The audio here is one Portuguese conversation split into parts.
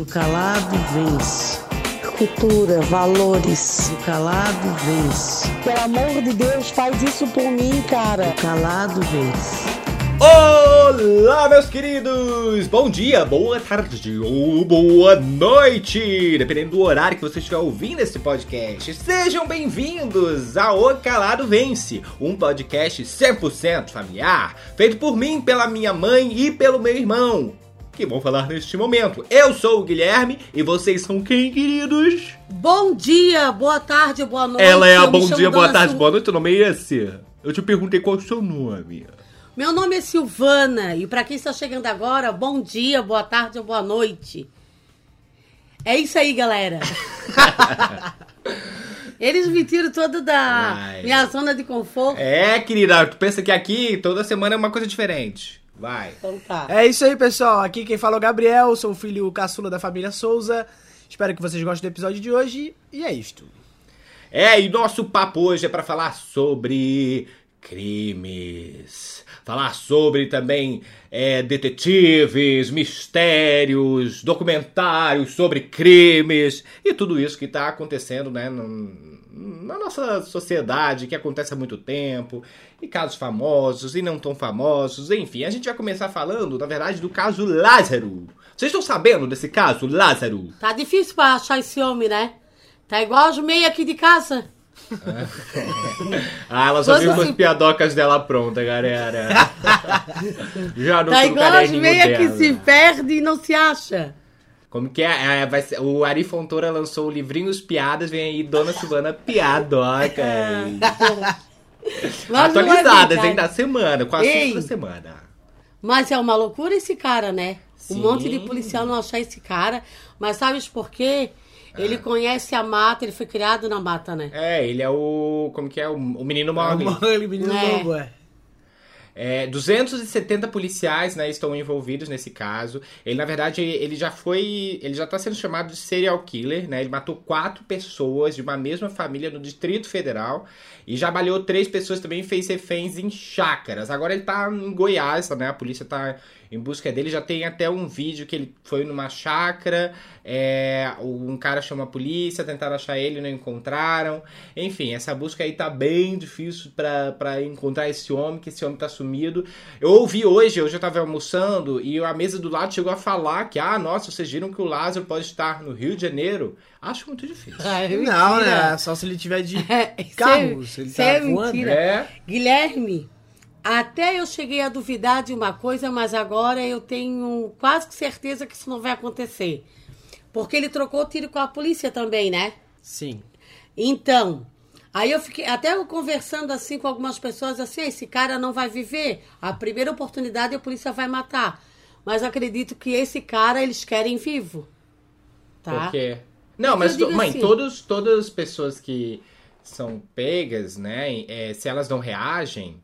O calado vence. Cultura, valores. O calado vence. Pelo amor de Deus, faz isso por mim, cara. O calado vence. Olá, meus queridos! Bom dia, boa tarde ou boa noite, dependendo do horário que você estiver ouvindo esse podcast. Sejam bem-vindos ao O Calado Vence, um podcast 100% familiar, feito por mim, pela minha mãe e pelo meu irmão, que vão falar neste momento. Eu sou o Guilherme e vocês são quem, queridos? Bom dia, boa tarde, boa noite. Ela é a bom dia, boa tarde, boa noite, o nome é esse? Eu te perguntei qual é o seu nome. Meu nome é Silvana e pra quem está chegando agora, bom dia, boa tarde ou boa noite. É isso aí, galera. Eles me tiram todo da minha zona de conforto. É, querida, tu pensa que aqui toda semana é uma coisa diferente. Vai. Então tá. É isso aí, pessoal. Aqui quem fala é o Gabriel, sou o filho caçula da família Souza. Espero que vocês gostem do episódio de hoje. E é isto. É, e nosso papo hoje é pra falar sobre crimes. Falar sobre também é, detetives, mistérios, documentários sobre crimes e tudo isso que tá acontecendo, né, na nossa sociedade, que acontece há muito tempo, e casos famosos e não tão famosos, enfim. A gente vai começar falando, na verdade, do caso Lázaro. Vocês estão sabendo desse caso, Lázaro? Tá difícil pra achar esse homem, né? Tá igual as meias aqui de casa. Ah, ela só viu umas se- piadocas dela pronta, galera. Já no Tá igual as meias que se perde e não se acha. Como que é? É, vai ser- o Ari Fontoura lançou o livrinho Os Piadas, vem aí Dona Silvana é Atualizadas, hein, da semana, com a Ei. da semana. Mas é uma loucura esse cara, né? Sim. Um monte de policial não achar esse cara. Mas sabes por quê? Ele conhece a mata, ele foi criado na mata, né? É, ele é o. Como que é? O, o menino Mogli. Mole, menino É. lobo, é. É, 270 policiais né, estão envolvidos nesse caso. Ele, na verdade, ele já foi. Ele já está sendo chamado de serial killer, né? Ele matou quatro pessoas de uma mesma família no Distrito Federal. E já baleou três pessoas também fez reféns em chácaras. Agora ele tá em Goiás, né? A polícia tá em busca dele. Já tem até um vídeo que ele foi numa chácara. é, um cara chama a polícia, tentaram achar ele, não encontraram. Enfim, essa busca aí tá bem difícil pra pra encontrar esse homem, que esse homem tá sumido. Eu ouvi hoje, hoje eu tava almoçando, e a mesa do lado chegou a falar que, ah, nossa, vocês viram que o Lázaro pode estar no Rio de Janeiro? Acho muito difícil. Não, né? Só se ele tiver de Isso carro, é- se ele tá é voando. mentira. É. Guilherme, até eu cheguei a duvidar de uma coisa, mas agora eu tenho quase que certeza que isso não vai acontecer. Porque ele trocou tiro com a polícia também, né? Sim. Então, aí eu fiquei até eu conversando assim com algumas pessoas assim, "Ah, esse cara não vai viver. A primeira oportunidade a polícia vai matar. Mas acredito que esse cara eles querem vivo. Tá? Por quê? Não, mas, to- mãe, assim- todos, todas as pessoas que são pegas, né, é, se elas não reagem,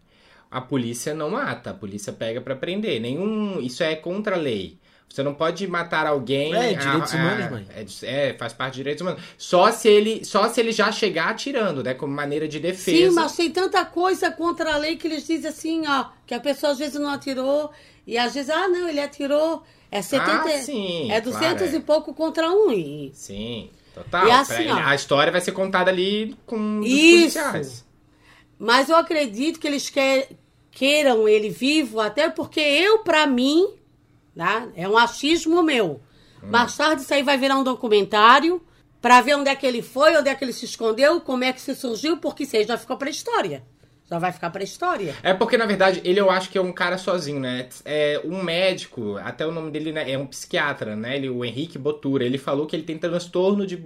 a polícia não mata, a polícia pega pra prender. Nenhum, isso é contra a lei. Você não pode matar alguém. É, direitos a- a- humanos, mãe. É, é, faz parte de direitos humanos. Só se ele, só se ele já chegar atirando, né, como maneira de defesa. Sim, mas tem tanta coisa contra a lei que eles dizem assim, ó, que a pessoa às vezes não atirou, e às vezes, ah, não, ele atirou. É 70. Ah, sim, é 200 claro, é. e pouco contra um. E... Sim, total. E assim, Pra- ó. a história vai ser contada ali com os Isso. policiais. Mas eu acredito que eles quer- queiram ele vivo, até porque eu, pra mim, tá? é um achismo meu. Hum. Mais tarde isso aí vai virar um documentário pra ver onde é que ele foi, onde é que ele se escondeu, como é que se surgiu, porque isso aí já ficou pra história. Já vai ficar pra história. É porque, na verdade, ele eu acho que é um cara sozinho, né? É um médico, até o nome dele né, é um psiquiatra, né? Ele, o Henrique Botura. Ele falou que ele tem transtorno de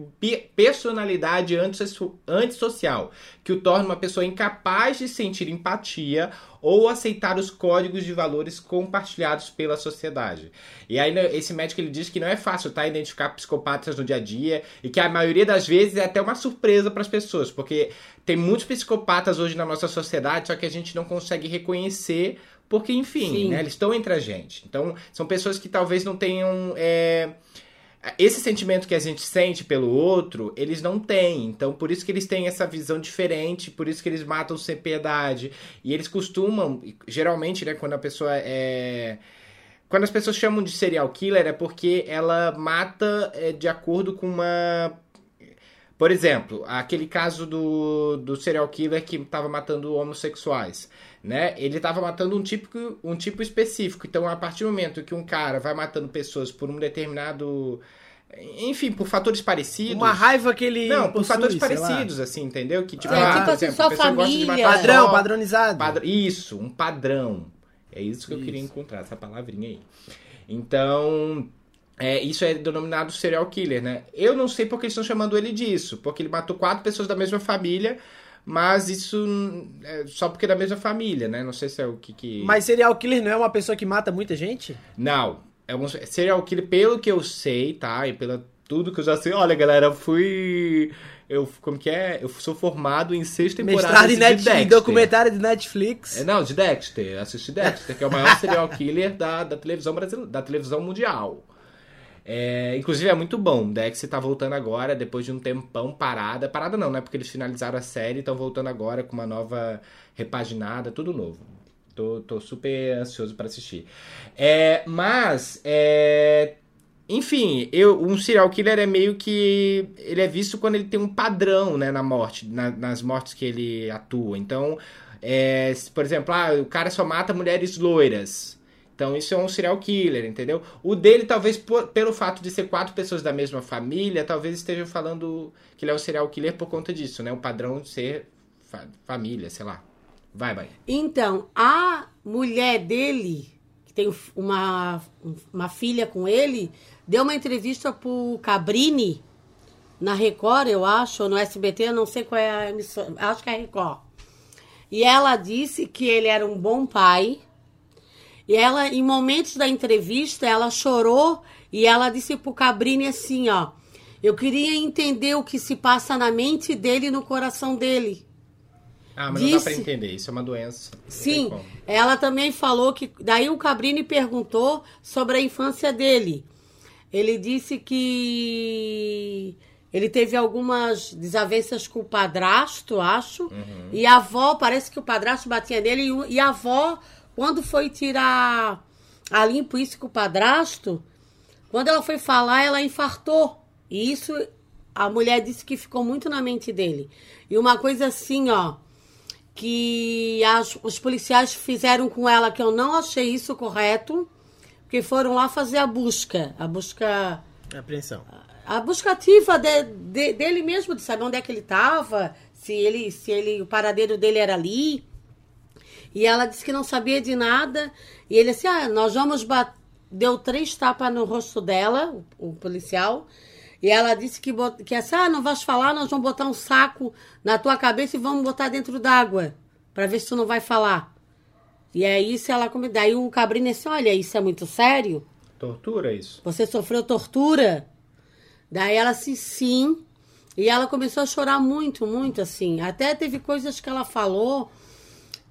personalidade antisso- antissocial, que o torna uma pessoa incapaz de sentir empatia ou aceitar os códigos de valores compartilhados pela sociedade. E aí, né, esse médico ele diz que não é fácil tá, identificar psicopatas no dia a dia e que a maioria das vezes é até uma surpresa para as pessoas, porque tem muitos psicopatas hoje na nossa sociedade, só que a gente não consegue reconhecer, porque, enfim, né, eles estão entre a gente. Então, são pessoas que talvez não tenham. é, esse sentimento que a gente sente pelo outro, eles não têm. Então, por isso que eles têm essa visão diferente, por isso que eles matam sem piedade. E eles costumam, geralmente, né, quando a pessoa é quando as pessoas chamam de serial killer é porque ela mata é, de acordo com uma. Por exemplo, aquele caso do, do serial killer que estava matando homossexuais. Né? Ele estava matando um tipo, um tipo específico. Então, a partir do momento que um cara vai matando pessoas por um determinado. Enfim, por fatores parecidos. Uma raiva que ele. Não, por possui, fatores sei lá. parecidos, assim, entendeu? Que, tipo, É, ah, tipo por assim, exemplo, de família. Padrão, só- padronizado. Padr- Isso, um padrão. É isso que eu queria encontrar, essa palavrinha aí. Então, é, isso é denominado serial killer, né? Eu não sei porque eles estão chamando ele disso, porque ele matou quatro pessoas da mesma família, mas isso é só porque é da mesma família, né? Não sei se é o que que... Mas serial killer não é uma pessoa que mata muita gente? Não, é um serial killer, pelo que eu sei, tá? E pela tudo que eu já sei. Olha, galera, eu fui... Eu, como que é? Eu sou formado em seis temporadas de Dexter. documentário de Netflix. É, não, de Dexter. Assisti Dexter, que é o maior serial killer da, da televisão brasileira, da televisão mundial. É, inclusive é muito bom. Dexter tá voltando agora, depois de um tempão parada. Parada não, né? Porque eles finalizaram a série e estão voltando agora com uma nova repaginada, tudo novo. Tô, tô super ansioso para assistir. É, mas, é, enfim, eu, um serial killer é meio que. Ele é visto quando ele tem um padrão né, na morte, na- nas mortes que ele atua. Então, é, por exemplo, ah, o cara só mata mulheres loiras. Então, isso é um serial killer, entendeu? O dele, talvez, por- pelo fato de ser quatro pessoas da mesma família, talvez estejam falando que ele é um serial killer por conta disso, né? O padrão de ser fa- família, sei lá. Vai, vai. Então, a mulher dele, que tem uma, uma filha com ele, deu uma entrevista pro Cabrini, na Record, eu acho, ou no SBT, eu não sei qual é a emissora, acho que é a Record. E ela disse que ele era um bom pai. E ela, em momentos da entrevista, ela chorou e ela disse pro Cabrini assim, ó, eu queria entender o que se passa na mente dele e no coração dele. Ah, mas não dá pra Disse- entender. Isso é uma doença. Sim, ela também falou que. Daí o Cabrini perguntou sobre a infância dele. Ele disse que ele teve algumas desavenças com o padrasto, acho. Uhum. E a avó, parece que o padrasto batia nele. E, e a avó, quando foi tirar a limpo isso com o padrasto, quando ela foi falar, ela infartou. E isso a mulher disse que ficou muito na mente dele. E uma coisa assim, ó que as- os policiais fizeram com ela, que eu não achei isso correto, porque foram lá fazer a busca, a busca, Apreensão. a busca ativa de- de- dele mesmo, de saber onde é que ele estava, se ele, se ele, o paradeiro dele era ali. E ela disse que não sabia de nada. E ele disse: Ah, nós vamos bater. Deu três tapas no rosto dela, o, policial. E ela disse que, bot... que assim, ah, não vais falar, nós vamos botar um saco na tua cabeça e vamos botar dentro d'água. Pra ver se tu não vai falar. E aí, se ela come... Daí o Cabrini disse: Olha, isso é muito sério? Tortura isso. Você sofreu tortura? Daí ela disse sim. E ela começou a chorar muito, muito assim. Até teve coisas que ela falou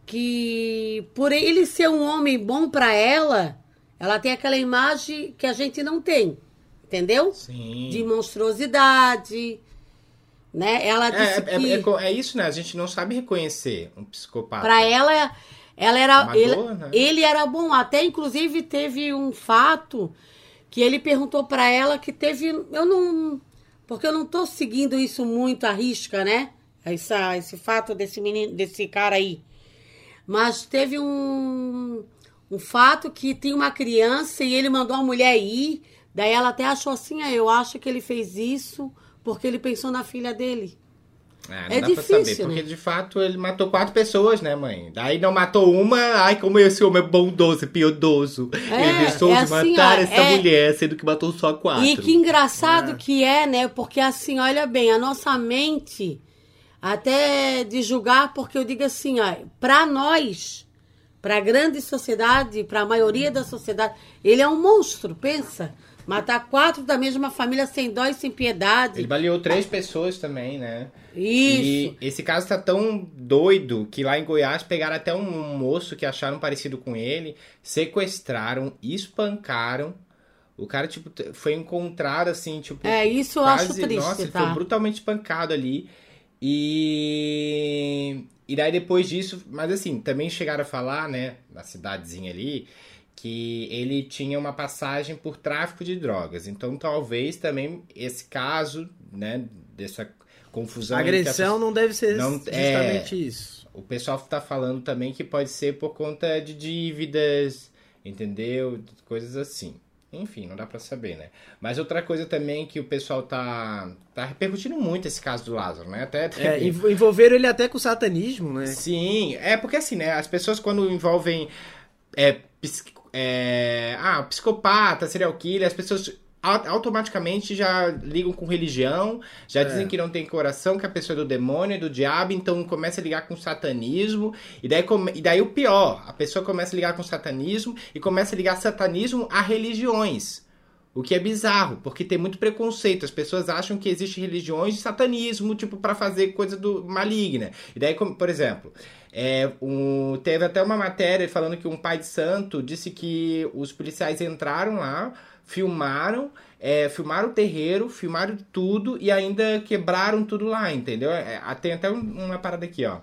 que por ele ser um homem bom pra ela, ela tem aquela imagem que a gente não tem. Entendeu? Sim. De monstruosidade, né? Ela É, disse é, que é, é é isso, né? A gente não sabe reconhecer um psicopata. Pra ela, ela era. Amador, ele, né? ele era bom. Até, inclusive, teve um fato que ele perguntou pra ela que teve. Eu não. Porque eu não tô seguindo isso muito à risca, né? Essa, esse fato desse menino, desse cara aí. Mas teve um, um fato que tinha uma criança e ele mandou a mulher ir. Daí ela até achou assim, ah, eu acho que ele fez isso porque ele pensou na filha dele. É, não É dá difícil, pra saber, porque né? de fato ele matou quatro pessoas, né, mãe? Daí não matou uma, ai, como esse homem é bondoso, piedoso. É, ele pensou é de assim, matar ó, essa é- mulher, sendo que matou só quatro. E que engraçado que é, né? Porque assim, olha bem, a nossa mente, até de julgar, porque eu digo assim, ó, pra nós, pra grande sociedade, pra maioria da sociedade, ele é um monstro, pensa. Matar quatro da mesma família sem dó e sem piedade. Ele baleou três pessoas também, né? Isso. E esse caso tá tão doido que lá em Goiás pegaram até um moço que acharam parecido com ele, sequestraram, espancaram. O cara, tipo, foi encontrado assim, tipo. É, isso eu quase, acho triste, Nossa, ele tá? foi brutalmente espancado ali. E. E daí depois disso. Mas assim, também chegaram a falar, né, na cidadezinha ali, que ele tinha uma passagem por tráfico de drogas. Então, talvez também esse caso, né, dessa confusão... A agressão essa- não deve ser Não- justamente é. isso. O pessoal tá falando também que pode ser por conta de dívidas, entendeu? Coisas assim. Enfim, não dá pra saber, né? Mas outra coisa também que o pessoal tá, tá repercutindo muito esse caso do Lázaro, né? Até, até É, env- envolveram ele até com o satanismo, né? Sim, é porque assim, né? As pessoas quando envolvem é, ps- é, ah, psicopata, serial killer, as pessoas automaticamente já ligam com religião, já dizem que não tem coração, que a pessoa é do demônio, é do diabo, então começa a ligar com satanismo, e daí, come- e daí o pior, a pessoa começa a ligar com satanismo e começa a ligar satanismo a religiões. O que é bizarro, porque tem muito preconceito. As pessoas acham que existe religiões de satanismo, tipo, pra fazer coisa do maligna. E daí, como, por exemplo, é, um- teve até uma matéria falando que um pai de santo disse que os policiais entraram lá, filmaram, é, filmaram o terreiro, filmaram tudo e ainda quebraram tudo lá, entendeu? É, tem até um- uma parada aqui, ó.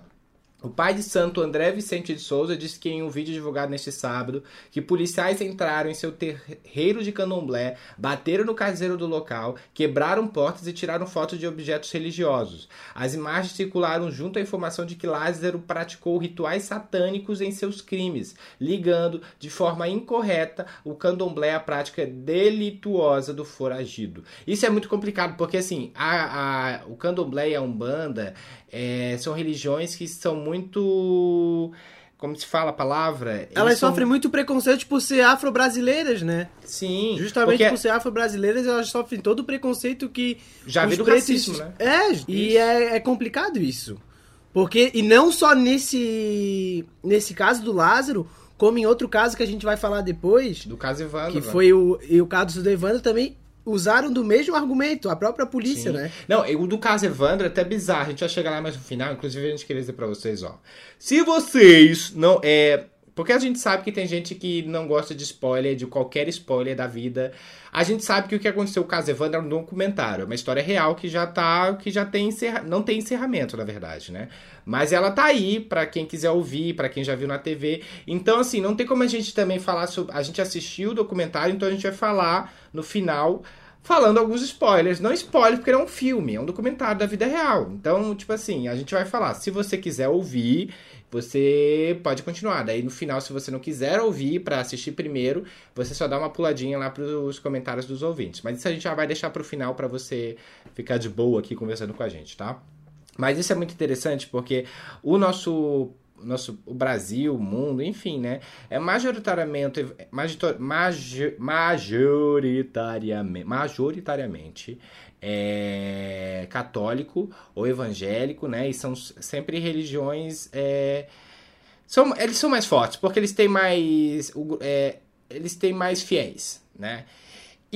O pai de santo André Vicente de Souza disse que em um vídeo divulgado neste sábado que policiais entraram em seu terreiro de candomblé, bateram no caseiro do local, quebraram portas e tiraram fotos de objetos religiosos. As imagens circularam junto à informação de que Lázaro praticou rituais satânicos em seus crimes, ligando de forma incorreta o candomblé à prática delituosa do foragido. Isso é muito complicado porque assim, a, a- o candomblé e a umbanda é, são religiões que são muito. Como se fala a palavra? Elas são- sofrem muito preconceito por ser afro-brasileiras, né? Sim. Justamente porque por ser afro-brasileiras, elas sofrem todo o preconceito que. Já do pretos- racismo, né? É, e é, é complicado isso. Porque, e não só nesse, nesse caso do Lázaro, como em outro caso que a gente vai falar depois, Do caso Evandro. que né? foi o, e o caso do Evandro também usaram do mesmo argumento, a própria polícia, Sim. né? Não, o do caso Evandro é até bizarro. A gente vai chegar lá mais no final. Inclusive, a gente queria dizer pra vocês, ó. Se vocês não. É. Porque a gente sabe que tem gente que não gosta de spoiler, de qualquer spoiler da vida. A gente sabe que o que aconteceu com caso Evandro é um documentário, é uma história real que já tá, que já tem encerra... não tem encerramento, na verdade, né? Mas ela tá aí pra quem quiser ouvir, pra quem já viu na TV. Então, assim, não tem como a gente também falar sobre, a gente assistiu o documentário, então a gente vai falar no final falando alguns spoilers. Não spoilers, porque é um filme, é um documentário da vida real. Então, tipo assim, a gente vai falar. Se você quiser ouvir, você pode continuar. Daí no final, se você não quiser ouvir pra assistir primeiro, você só dá uma puladinha lá pros comentários dos ouvintes. Mas isso a gente já vai deixar pro final pra você ficar de boa aqui conversando com a gente, tá? Mas isso é muito interessante porque o nosso o nosso o Brasil, o mundo, enfim, né? É majoritariamente majito- majo- majoritariamente majoritariamente é, católico ou evangélico, né? E são sempre religiões é, são, eles são mais fortes porque eles têm mais é, eles têm mais fiéis, né?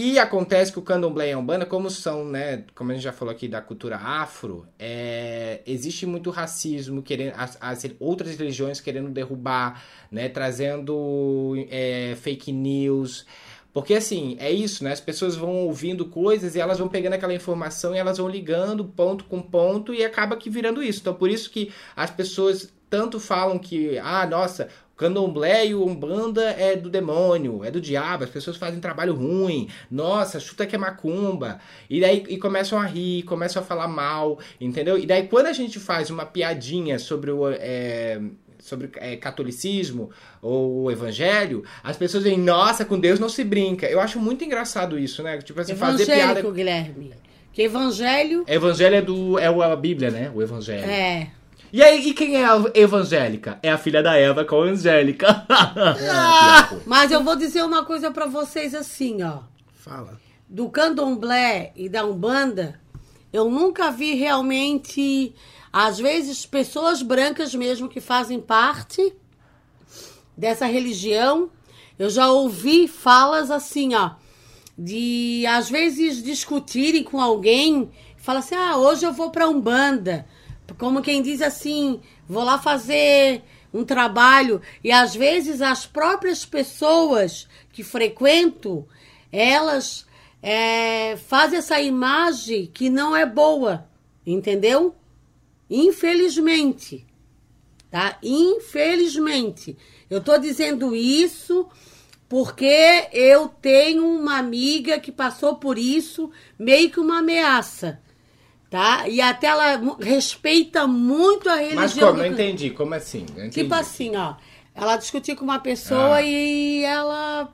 E acontece que o candomblé e a umbanda, como são, né, como a gente já falou aqui da cultura afro, é, existe muito racismo, querendo as, as outras religiões querendo derrubar, né, trazendo é, fake news. Porque assim, é isso, né? As pessoas vão ouvindo coisas e elas vão pegando aquela informação e elas vão ligando ponto com ponto e acaba que virando isso. Então por isso que as pessoas tanto falam que, ah, nossa, candomblé e umbanda é do demônio, é do diabo, as pessoas fazem trabalho ruim, nossa, chuta que é macumba. E daí e começam a rir, começam a falar mal, entendeu? E daí quando a gente faz uma piadinha sobre o. é, sobre é, catolicismo ou o evangelho, as pessoas dizem, nossa, com Deus não se brinca. Eu acho muito engraçado isso, né? Tipo assim, fazer piada. Guilherme. Que evangelho Evangelho é do. É a Bíblia, né? O Evangelho. é. E aí, e quem é a evangélica? É a filha da Eva com a Angélica. Mas eu vou dizer uma coisa pra vocês assim, ó. Fala. do candomblé e da umbanda, eu nunca vi realmente, às vezes, pessoas brancas mesmo que fazem parte dessa religião. Eu já ouvi falas assim, ó, de às vezes discutirem com alguém, fala assim: "Ah, hoje eu vou para umbanda". Como quem diz assim, vou lá fazer um trabalho e às vezes as próprias pessoas que frequento, elas é, fazem essa imagem que não é boa, entendeu? Infelizmente, tá? Infelizmente. Eu tô dizendo isso Porque eu tenho uma amiga que passou por isso, meio que uma ameaça. Tá? E até ela respeita muito a religião. Mas como? do- Não entendi. Como assim? Entendi. Tipo assim, ó. Ela discutiu com uma pessoa Ah. e ela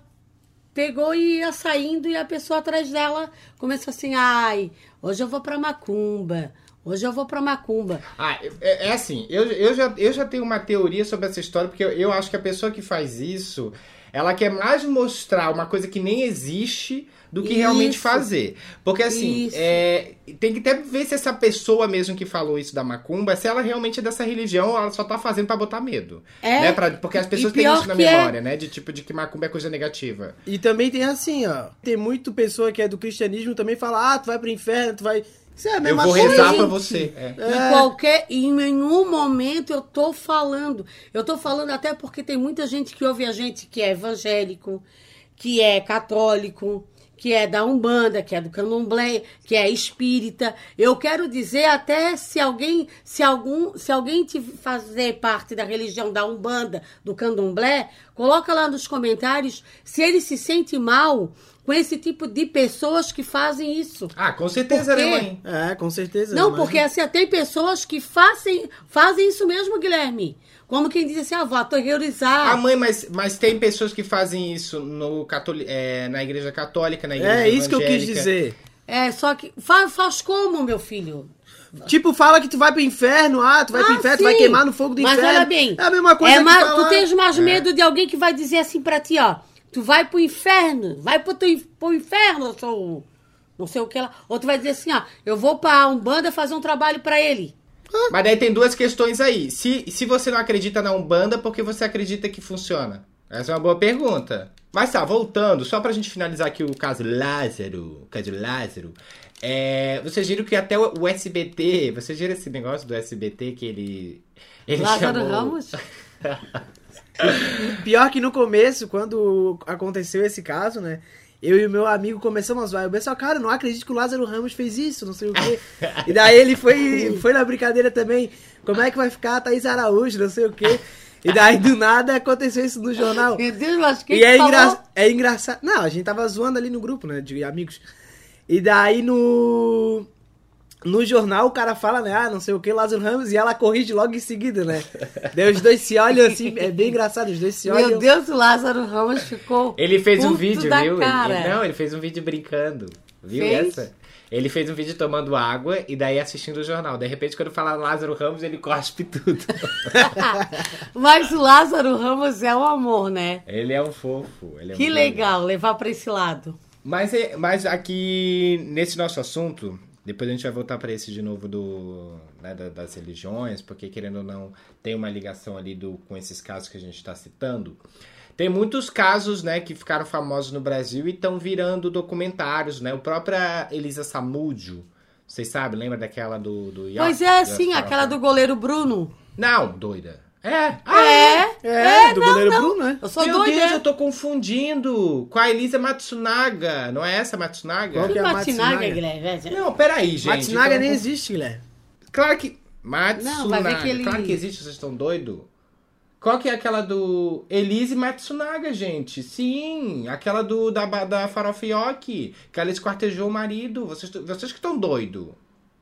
pegou e ia saindo e a pessoa atrás dela começou assim, ai, hoje eu vou pra Macumba. Hoje eu vou pra Macumba. Ah, é, é assim, eu, eu, já, eu já tenho uma teoria sobre essa história, porque eu, eu acho que a pessoa que faz isso, ela quer mais mostrar uma coisa que nem existe do que realmente Isso. fazer. Porque assim, é, tem que até ver se essa pessoa mesmo que falou isso da macumba, se ela realmente é dessa religião ou ela só tá fazendo pra botar medo. É, né? Pra- porque as pessoas têm isso na é- memória, né? De tipo, de que macumba é coisa negativa. E também tem assim, ó. Tem muito pessoa que é do cristianismo também fala, ah, tu vai pro inferno, tu vai. Isso é a Eu mesma vou coisa. rezar pra você. É. Em qualquer, em nenhum momento eu tô falando. Eu tô falando até porque tem muita gente que ouve a gente que é evangélico, que é católico, que é da Umbanda, que é do Candomblé, que é espírita. Eu quero dizer até se alguém, se algum, se alguém te fazer parte da religião da Umbanda, do Candomblé, coloca lá nos comentários se ele se sente mal com esse tipo de pessoas que fazem isso. Ah, com certeza, né, quê? mãe? É, com certeza. Não, mas- porque assim, tem pessoas que fazem, fazem isso mesmo, Guilherme. Como quem diz assim, ah, vou aterrorizar. Ah, mãe, mas, mas tem pessoas que fazem isso no catoli é, na igreja católica, na igreja É isso que eu quis evangélica. dizer. É, só que faz, faz como, meu filho? Tipo, fala que tu vai pro inferno, ah, tu vai pro Ah, inferno, tu vai queimar no fogo do Mas inferno. olha bem, É a mesma coisa é que ma- falar... Tu tens mais medo de alguém que vai dizer assim pra ti, ó. Tu vai pro inferno, vai pro, in- pro inferno, eu sou não sei o que lá. Ou tu vai dizer assim, ó, eu vou pra Umbanda fazer um trabalho pra ele. Mas daí tem duas questões aí. Se, se você não acredita na Umbanda, por que você acredita que funciona? Essa é uma boa pergunta. Mas tá, voltando, só pra gente finalizar aqui o caso Lázaro, o caso Lázaro. É, vocês viram que até o o SBT, vocês viram esse negócio do SBT que ele. ele Lázaro chamou- Ramos? Pior que no começo, quando aconteceu esse caso, né? Eu e o meu amigo começamos a zoar. Eu pensei, cara, não acredito que o Lázaro Ramos fez isso, não sei o quê. e daí ele foi, foi na brincadeira também. Como é que vai ficar a Thaís Araújo, não sei o quê. E daí, do nada, aconteceu isso no jornal. Meu Deus, mas quem E é, engra... é engraçado. Não, a gente tava zoando ali no grupo, né? De amigos. E daí no. No jornal o cara fala, né? Ah, não sei o que, Lázaro Ramos, e ela corrige logo em seguida, né? Daí os dois se olham assim, é bem engraçado, os dois se olham. Meu Deus, o Lázaro Ramos ficou. Ele fez um vídeo, viu? Ele- não, ele fez um vídeo brincando. Viu Fez? essa? Ele fez um vídeo tomando água e daí assistindo o jornal. De repente, quando fala Lázaro Ramos, ele cospe tudo. Mas o Lázaro Ramos é um amor, né? ele é um fofo. ele é Que muito legal levar pra esse lado. Mas, é- mas aqui, nesse nosso assunto, depois a gente vai voltar para esse de novo do, né, da- das religiões, porque querendo ou não, tem uma ligação ali do, com esses casos que a gente está citando. Tem muitos casos, né, que ficaram famosos no Brasil e estão virando documentários, né? O própria Elisa Samúdio, vocês sabem, lembra daquela do... do Pois é, sim, aquela do goleiro Bruno. Não, doida. É. é, É, do goleiro Bruno, né? Eu sou Meu doida. Deus, é. eu tô confundindo com a Elisa Matsunaga. Não é essa Matsunaga? Qual Que que é a Matsunaga? Guilherme? Não, peraí, gente. Matsunaga tô nem existe, Guilherme. Claro que. Matsunaga. Não, vai ver que ele- Claro que existe, vocês estão doidos? Qual que é aquela do. Elise Matsunaga, gente? Sim, aquela do da, da Farofa Yoki, que ela esquartejou o marido. Vocês, vocês que estão doidos.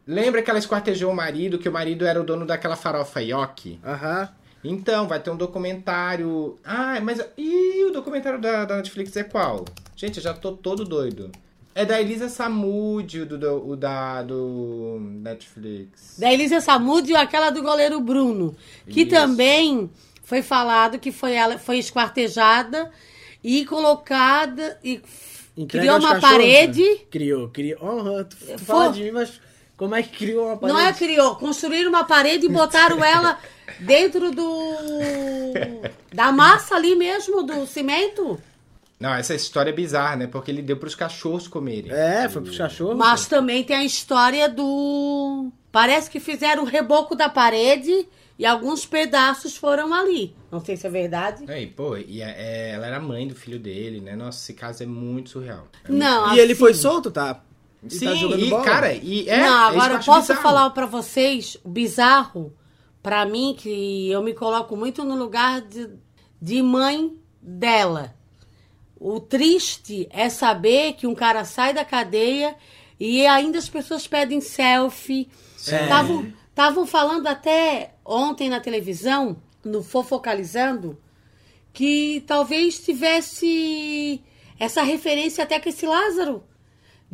Lembra que ela esquartejou o marido, que o marido era o dono daquela farofa Yoki? Aham. Então, vai ter um documentário. Ah, mas. Ih, o documentário da, da Netflix é qual? Gente, eu já tô todo doido. É da Elisa Samúdio, o do, do, o da, do Netflix. Da Elisa Samúdio, aquela do goleiro Bruno. Que Isso. também foi falado que foi ela foi esquartejada e colocada e Entrega criou uma cachorros, parede. né? Criou, criou. Oh, tu tu fala de mim, mas como é que criou uma parede? Não é criou, construíram uma parede e botaram ela dentro do da massa ali mesmo do cimento. Não, essa história é bizarra, né? Porque ele deu pros cachorros comerem. É, foi pros cachorros. Mas também tem a história do parece que fizeram o reboco da parede e alguns pedaços foram ali. Não sei se é verdade. Aí, pô, e é- é- ela era mãe do filho dele, né? Nossa, esse caso é muito surreal. É Não, E ele assim- foi solto, tá? E Sim, tá jogando e, bola. cara, e é. não, é agora eu posso bizarro. falar pra vocês o bizarro pra mim que eu me coloco muito no lugar de, de mãe dela. o triste é saber que um cara sai da cadeia e ainda as pessoas pedem selfie. Estavam estavam falando até ontem na televisão, no Fofocalizando, que talvez tivesse essa referência até com esse Lázaro.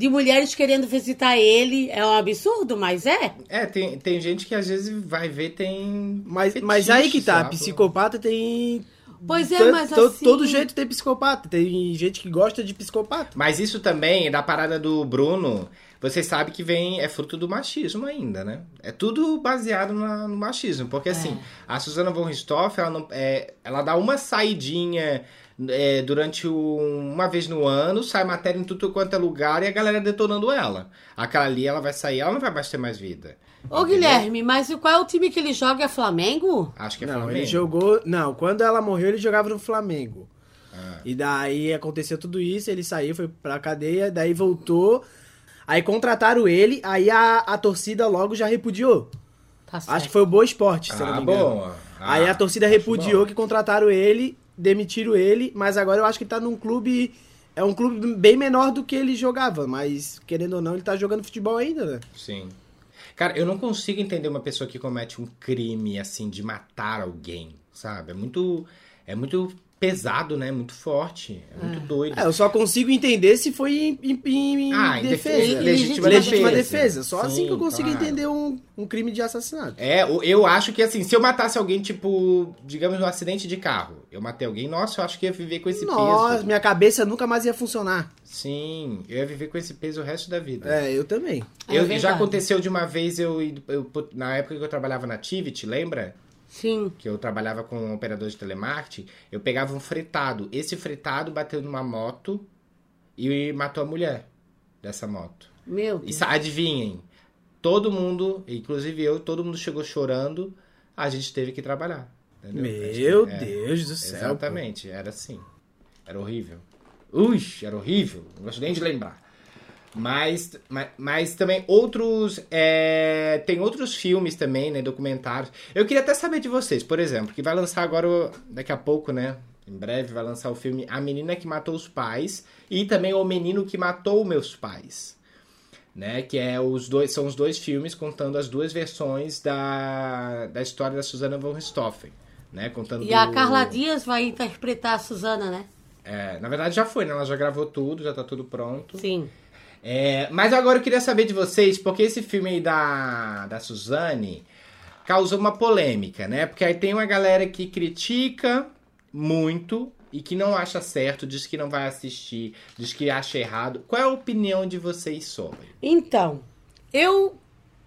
De mulheres querendo visitar ele. É um absurdo, mas é. É, tem, tem gente que às vezes vai ver, tem. Mas, fetiche, mas aí que tá, sabe? psicopata tem. Pois é, mas assim- Todo jeito tem psicopata. Tem gente que gosta de psicopata. Mas isso também, da parada do Bruno, vocês sabem que vem, é fruto do machismo ainda, né? É tudo baseado na- no machismo. Porque assim, a Susana von Richthofen, ela, não, é, ela dá uma saidinha é, durante um- uma vez no ano, sai matéria em tudo quanto é lugar e a galera detonando ela. Aquela ali, ela vai sair, ela não vai mais ter mais vida. Ô, Guilherme, mas qual é o time que ele joga? É Flamengo? Acho que é não, Flamengo. ele jogou. Não, quando ela morreu, ele jogava no Flamengo. Ah. E daí aconteceu tudo isso, ele saiu, foi pra cadeia, daí voltou. Aí contrataram ele, aí a, a torcida logo já repudiou. Tá certo. Acho que foi o Boa Esporte, se eu não Ah, me engano. bom. Ah, aí a torcida acho repudiou bom. que contrataram ele, demitiram ele, mas agora eu acho que ele tá num clube. É um clube bem menor do que ele jogava, mas querendo ou não, ele tá jogando futebol ainda, né? Sim. Cara, eu não consigo entender uma pessoa que comete um crime assim de matar alguém, sabe? É muito é muito pesado, né? Muito forte, é muito doido. É, eu só consigo entender se foi em, em- em Ah, em defesa. defesa, legítima legítima defesa. defesa. Só assim Sim, que eu consigo claro. entender um, um crime de assassinato. É, eu- eu acho que assim, se eu matasse alguém, tipo, digamos, num acidente de carro, eu matei alguém, nossa, eu acho que ia viver com esse Nossa, peso. minha cabeça nunca mais ia funcionar. Sim, eu ia viver com esse peso o resto da vida. É, eu também. É eu, verdade. já aconteceu de uma vez, eu, eu- na época que eu trabalhava na Tivit, lembra? Sim. que eu trabalhava com um operador de telemarketing, eu pegava um fretado. Esse fretado bateu numa moto e matou a mulher dessa moto. Meu E Deus. sa- adivinhem, todo mundo, inclusive eu, todo mundo chegou chorando, a gente teve que trabalhar. entendeu? A gente- Meu é, Deus do céu. Exatamente, era assim. Era horrível. Ui, era horrível. Não gosto nem de lembrar. Mas, mas, mas também outros. é, tem outros filmes também, né? Documentários. Eu queria até saber de vocês, por exemplo, que vai lançar agora, daqui a pouco, né? Em breve vai lançar o filme A Menina que Matou os Pais e também O Menino que Matou Meus Pais. Né, que é os dois, são os dois filmes contando as duas versões da, da história da Susana von Richthofen. Né, contando E a do- Carla Dias vai interpretar a Suzana, né? é, na verdade já foi, né? Ela já gravou tudo, já tá tudo pronto. Sim. É, mas agora eu queria saber de vocês, porque esse filme aí da, da Suzane causou uma polêmica, né? Porque aí tem uma galera que critica muito e que não acha certo, diz que não vai assistir, diz que acha errado. Qual é a opinião de vocês sobre? Então, eu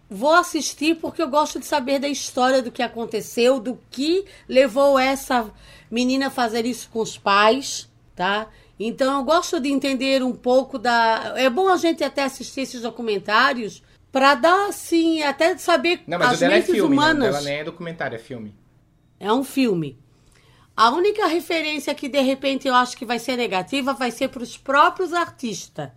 vou assistir porque eu gosto de saber da história do que aconteceu, do que levou essa menina a fazer isso com os pais, tá? Então eu gosto de entender um pouco da. É bom a gente até assistir esses documentários para dar assim, até saber Não, mas as o é mentes filme, né? Humanas. dela nem é documentário, é filme. É um filme. A única referência que de repente eu acho que vai ser negativa vai ser para os próprios artistas,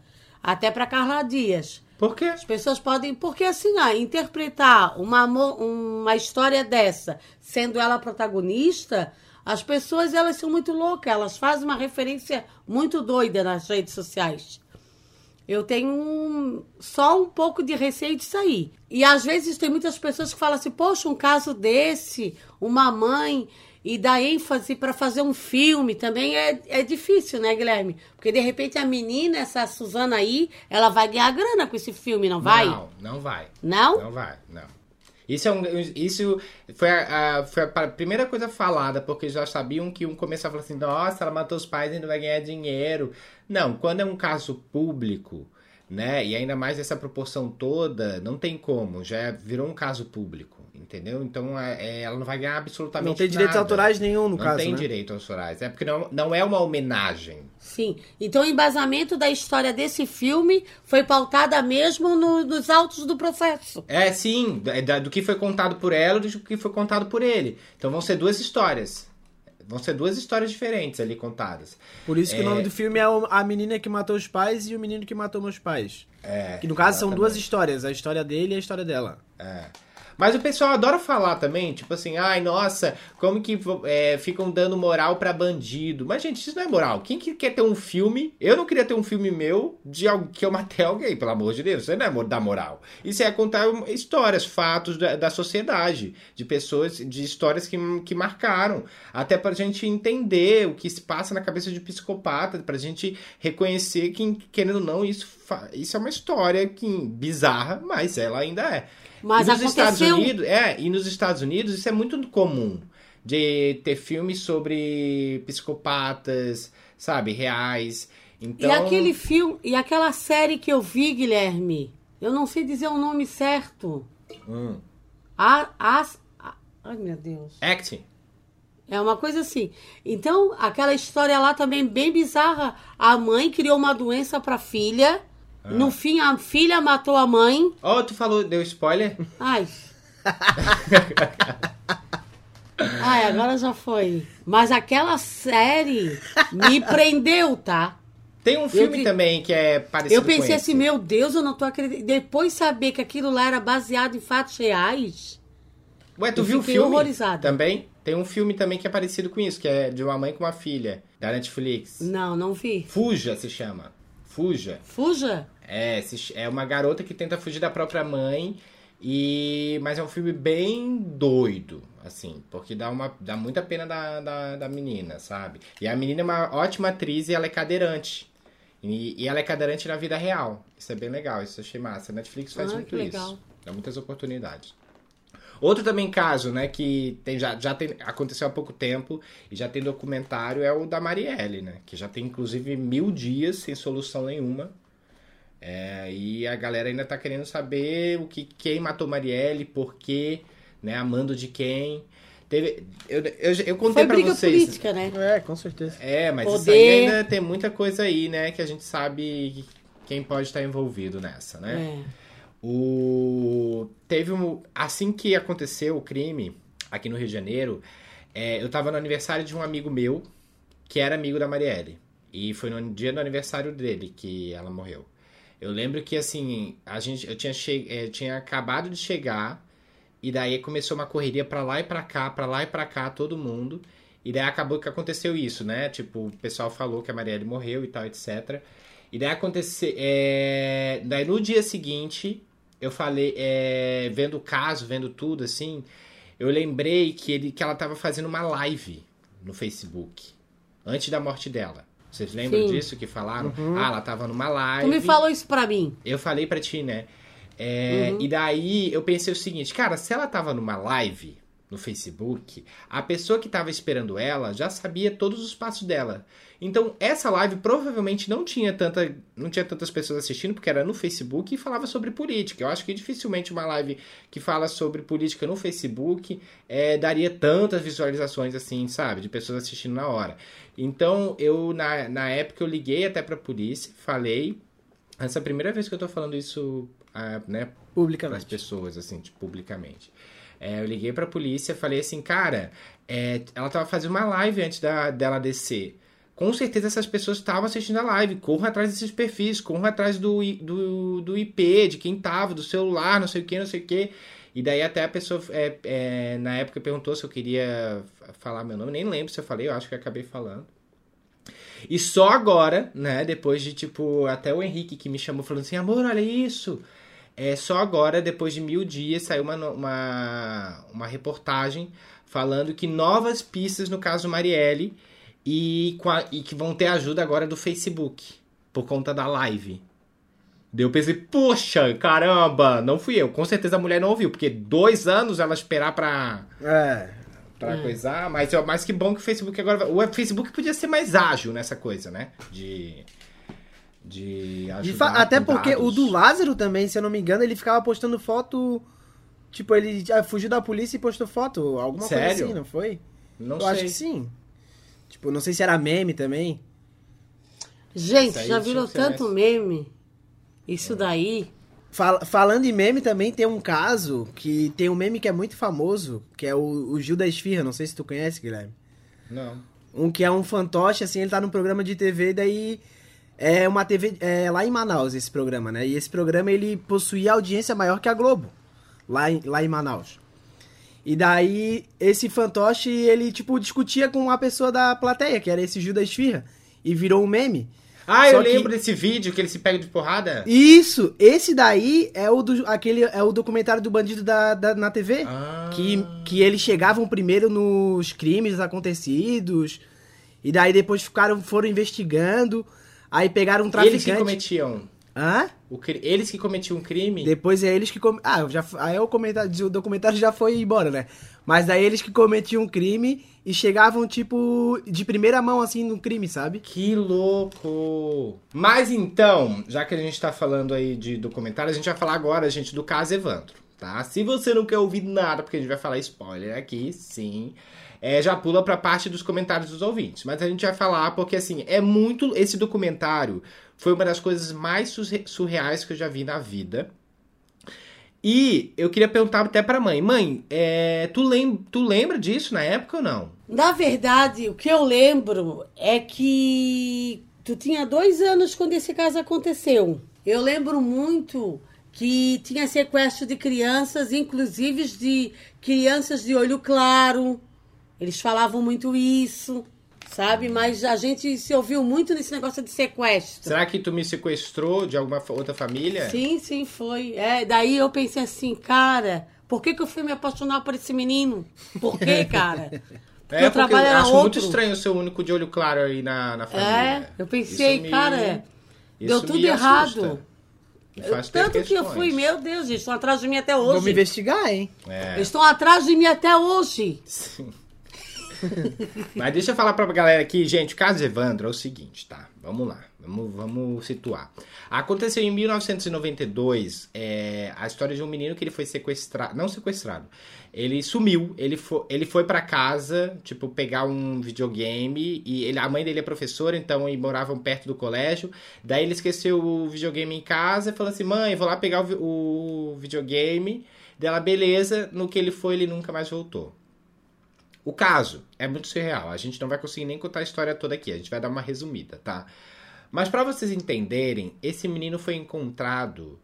até para Carla Dias. Por quê? As pessoas podem, porque assim, ah, interpretar uma, uma história dessa, sendo ela protagonista, as pessoas elas são muito loucas, elas fazem uma referência muito doida nas redes sociais. Eu tenho um- só um pouco de receio disso aí. E às vezes tem muitas pessoas que falam assim: poxa, um caso desse, uma mãe, e dá ênfase para fazer um filme também é, é difícil, né, Guilherme? Porque de repente a menina, essa Suzana aí, ela vai ganhar grana com esse filme, não vai? Não, não vai. Não? Não vai, não. Isso, é um, isso foi, a, a- foi a primeira coisa falada, porque já sabiam que um começou a falar assim, nossa, ela matou os pais e não vai ganhar dinheiro. Não, quando é um caso público, né, e ainda mais essa proporção toda, não tem como, já virou um caso público, entendeu? Então é, é, ela não vai ganhar absolutamente Não tem direitos nada. autorais nenhum no não caso, tem né? direitos autorais, é porque não, não é uma homenagem. Sim. Então o embasamento da história desse filme foi pautada mesmo no- nos autos do processo. É, sim, é da- do que foi contado por ela e do que foi contado por ele. Então vão ser duas histórias. Vão ser duas histórias diferentes ali contadas. Por isso que É. o nome do filme é A Menina que Matou os Pais e o Menino que Matou Meus Pais. É, Que no caso são exatamente. duas histórias, a história dele e a história dela. É. Mas o pessoal adora falar também, tipo assim, ai, nossa, como que é, ficam dando moral pra bandido. Mas, gente, isso não é moral. Quem que quer ter um filme? Eu não queria ter um filme meu de algo que eu matei alguém, pelo amor de Deus. Isso não é dar moral. Isso é contar histórias, fatos da, da sociedade, de pessoas, de histórias que, que marcaram. Até pra gente entender o que se passa na cabeça de psicopata, pra gente reconhecer que, querendo ou não, isso, isso é uma história que, bizarra, mas ela ainda é. Mas e nos aconteceu- Estados Unidos, é, e nos Estados Unidos isso é muito comum de ter filmes sobre psicopatas, sabe, reais. Então, E aquele filme, e aquela série que eu vi, Guilherme, eu não sei dizer o nome certo. Hum. A, as, a- ai, meu Deus. acting. É uma coisa assim. Então, aquela história lá também bem bizarra. A mãe criou uma doença pra filha. Ah. No fim, a filha matou a mãe. Oh, tu falou, deu spoiler? Ai. Ai, agora já foi. Mas aquela série me prendeu, tá? Tem um filme vi- também que é parecido Eu pensei assim, meu Deus, eu não tô acreditando. Depois saber que aquilo lá era baseado em fatos reais. Ué, tu eu viu o filme? horrorizada. Também? Tem um filme também que é parecido com isso, que é de uma mãe com uma filha, da Netflix. Não, não vi. Fuja se chama. Fuja. Fuja. É, é uma garota que tenta fugir da própria mãe e mas é um filme bem doido, assim, porque dá uma dá muita pena da, da, da menina, sabe? E a menina é uma ótima atriz e ela é cadeirante. E, e ela é cadeirante na vida real. Isso é bem legal, isso eu achei massa. A Netflix faz Ah, muito isso. Dá muitas oportunidades. Outro também caso, né, que tem, já, já tem, aconteceu há pouco tempo e já tem documentário é o da Marielle, né? Que já tem inclusive mil dias sem solução nenhuma. É, e a galera ainda tá querendo saber o que quem matou Marielle, por quê, né? Amando de quem. Teve, eu, eu, eu contei Foi pra briga vocês. política, né? É, com certeza. É, mas isso Poder. aí ainda tem muita coisa aí, né? Que a gente sabe quem pode estar envolvido nessa, né? É. O teve um assim que aconteceu o crime aqui no Rio de Janeiro, é, eu tava no aniversário de um amigo meu que era amigo da Marielle e foi no dia do aniversário dele que ela morreu. Eu lembro que assim a gente eu tinha che, é, tinha acabado de chegar e daí começou uma correria pra lá e pra cá, pra lá e pra cá, todo mundo. E daí acabou que aconteceu isso, né? Tipo, o pessoal falou que a Marielle morreu e tal, etc. E daí aconteceu. É... Daí no dia seguinte, eu falei, é... vendo o caso, vendo tudo, assim, eu lembrei que, ele... que ela tava fazendo uma live no Facebook. Antes da morte dela. Vocês lembram Sim. disso que falaram? Ah, ela tava numa live. Tu me falou isso pra mim. Eu falei pra ti, né? É, Uhum. E daí eu pensei o seguinte, cara, se ela tava numa live no Facebook, a pessoa que tava esperando ela já sabia todos os passos dela. Então, essa live provavelmente não tinha tanta, não tinha tantas pessoas assistindo, porque era no Facebook e falava sobre política. Eu acho que dificilmente uma live que fala sobre política no Facebook é, daria tantas visualizações assim, sabe? De pessoas assistindo na hora. Então, eu, na, na época, eu liguei até pra polícia, falei. Essa é a primeira vez que eu tô falando isso, ah, né, para as Publicamente. pessoas, assim, tipo, publicamente. É, eu liguei pra polícia falei assim, cara, é, ela tava fazendo uma live antes da, dela descer. Com certeza essas pessoas estavam assistindo a live. Corram atrás desses perfis, corram atrás do, do, do IP, de quem tava, do celular, não sei o que, não sei o que. E daí até a pessoa, é, é, na época, perguntou se eu queria falar meu nome. Nem lembro se eu falei, eu acho que eu acabei falando. E só agora, né, depois de, tipo, até o Henrique que me chamou falando assim, amor, olha isso. É só agora, depois de mil dias, saiu uma, uma, uma reportagem falando que novas pistas no caso Marielle e, a- e que vão ter ajuda agora do Facebook, por conta da live. Daí eu pensei, poxa, caramba, não fui eu. Com certeza a mulher não ouviu, porque dois anos ela esperar pra, É. pra coisar, mas, mas que bom que o Facebook agora. O Facebook podia ser mais ágil nessa coisa, né? De. De ajudar. Até porque o dados. do Lázaro também, se eu não me engano, ele ficava postando foto. Tipo, ele ah, fugiu da polícia e postou foto. Alguma Sério? coisa assim, não foi? Não eu sei. acho que sim. Tipo, não sei se era meme também. Gente, já virou tanto mais- meme. Isso daí. Fal- falando em meme também, tem um caso que tem um meme que é muito famoso, que é o, o Gil da Esfirra, não sei se tu conhece, Guilherme. Não. Um que é um fantoche, assim, ele tá num programa de TV, daí é uma TV é, lá em Manaus esse programa, né? E esse programa ele possuía audiência maior que a Globo. lá em, lá em Manaus. E daí, esse fantoche, ele, tipo, discutia com uma pessoa da plateia, que era esse Judas Esfirra, e virou um meme. Ah, Só eu que- lembro desse vídeo que ele se pega de porrada. Isso! Esse daí é o, do, aquele, é o documentário do bandido da, da- na TV. Ah. Que, que eles chegavam primeiro nos crimes acontecidos, e daí depois ficaram, foram investigando, aí pegaram um Eles que traficante. cometiam. Hã? o Eles que cometiam um crime. Depois é eles que. Com... Ah, já, aí o, comentário, o documentário já foi embora, né? Mas daí eles que cometiam um crime e chegavam, tipo, de primeira mão, assim, no crime, sabe? Que louco! Mas então, já que a gente tá falando aí de documentário, a gente vai falar agora, gente, do caso Evandro, tá? Se você não quer ouvir nada, porque a gente vai falar spoiler aqui, sim, é, já pula pra parte dos comentários dos ouvintes. Mas a gente vai falar porque, assim, é muito... Esse documentário foi uma das coisas mais surre- surreais que eu já vi na vida. E eu queria perguntar até pra mãe. Mãe, é, tu, lem tu lembra disso na época ou não? Na verdade, o que eu lembro é que tu tinha dois anos quando esse caso aconteceu. Eu lembro muito que tinha sequestro de crianças, inclusive de crianças de olho claro. Eles falavam muito isso, sabe? Mas a gente se ouviu muito nesse negócio de sequestro. Será que tu me sequestrou de alguma outra família? Sim, sim, foi. É, daí eu pensei assim, cara, por que, que eu fui me apaixonar por esse menino? Por quê, cara? É, porque eu trabalho era acho muito outro. estranho eu ser o único de olho claro aí na, na família. É, eu pensei, Isso me- cara, isso deu tudo me errado. Me Eu- tanto que eu questões. fui, meu Deus, eles estão atrás de mim até Vamos hoje. investigar, hein? É. Eles estão atrás de mim até hoje. Sim. Mas deixa eu falar pra galera aqui, gente, o caso Evandro é o seguinte, tá? Vamos lá, vamos, vamos situar. Aconteceu em 1992 é, a história de um menino que ele foi sequestrado, não sequestrado, ele sumiu, ele foi, ele foi para casa, tipo, pegar um videogame, e ele, a mãe dele é professora, então eles moravam perto do colégio, daí ele esqueceu o videogame em casa e falou assim, mãe, vou lá pegar o, o videogame, dela, beleza, no que ele foi, ele nunca mais voltou. O caso é muito surreal. A gente não vai conseguir nem contar a história toda aqui. A gente vai dar uma resumida, tá? Mas para vocês entenderem, esse menino foi encontrado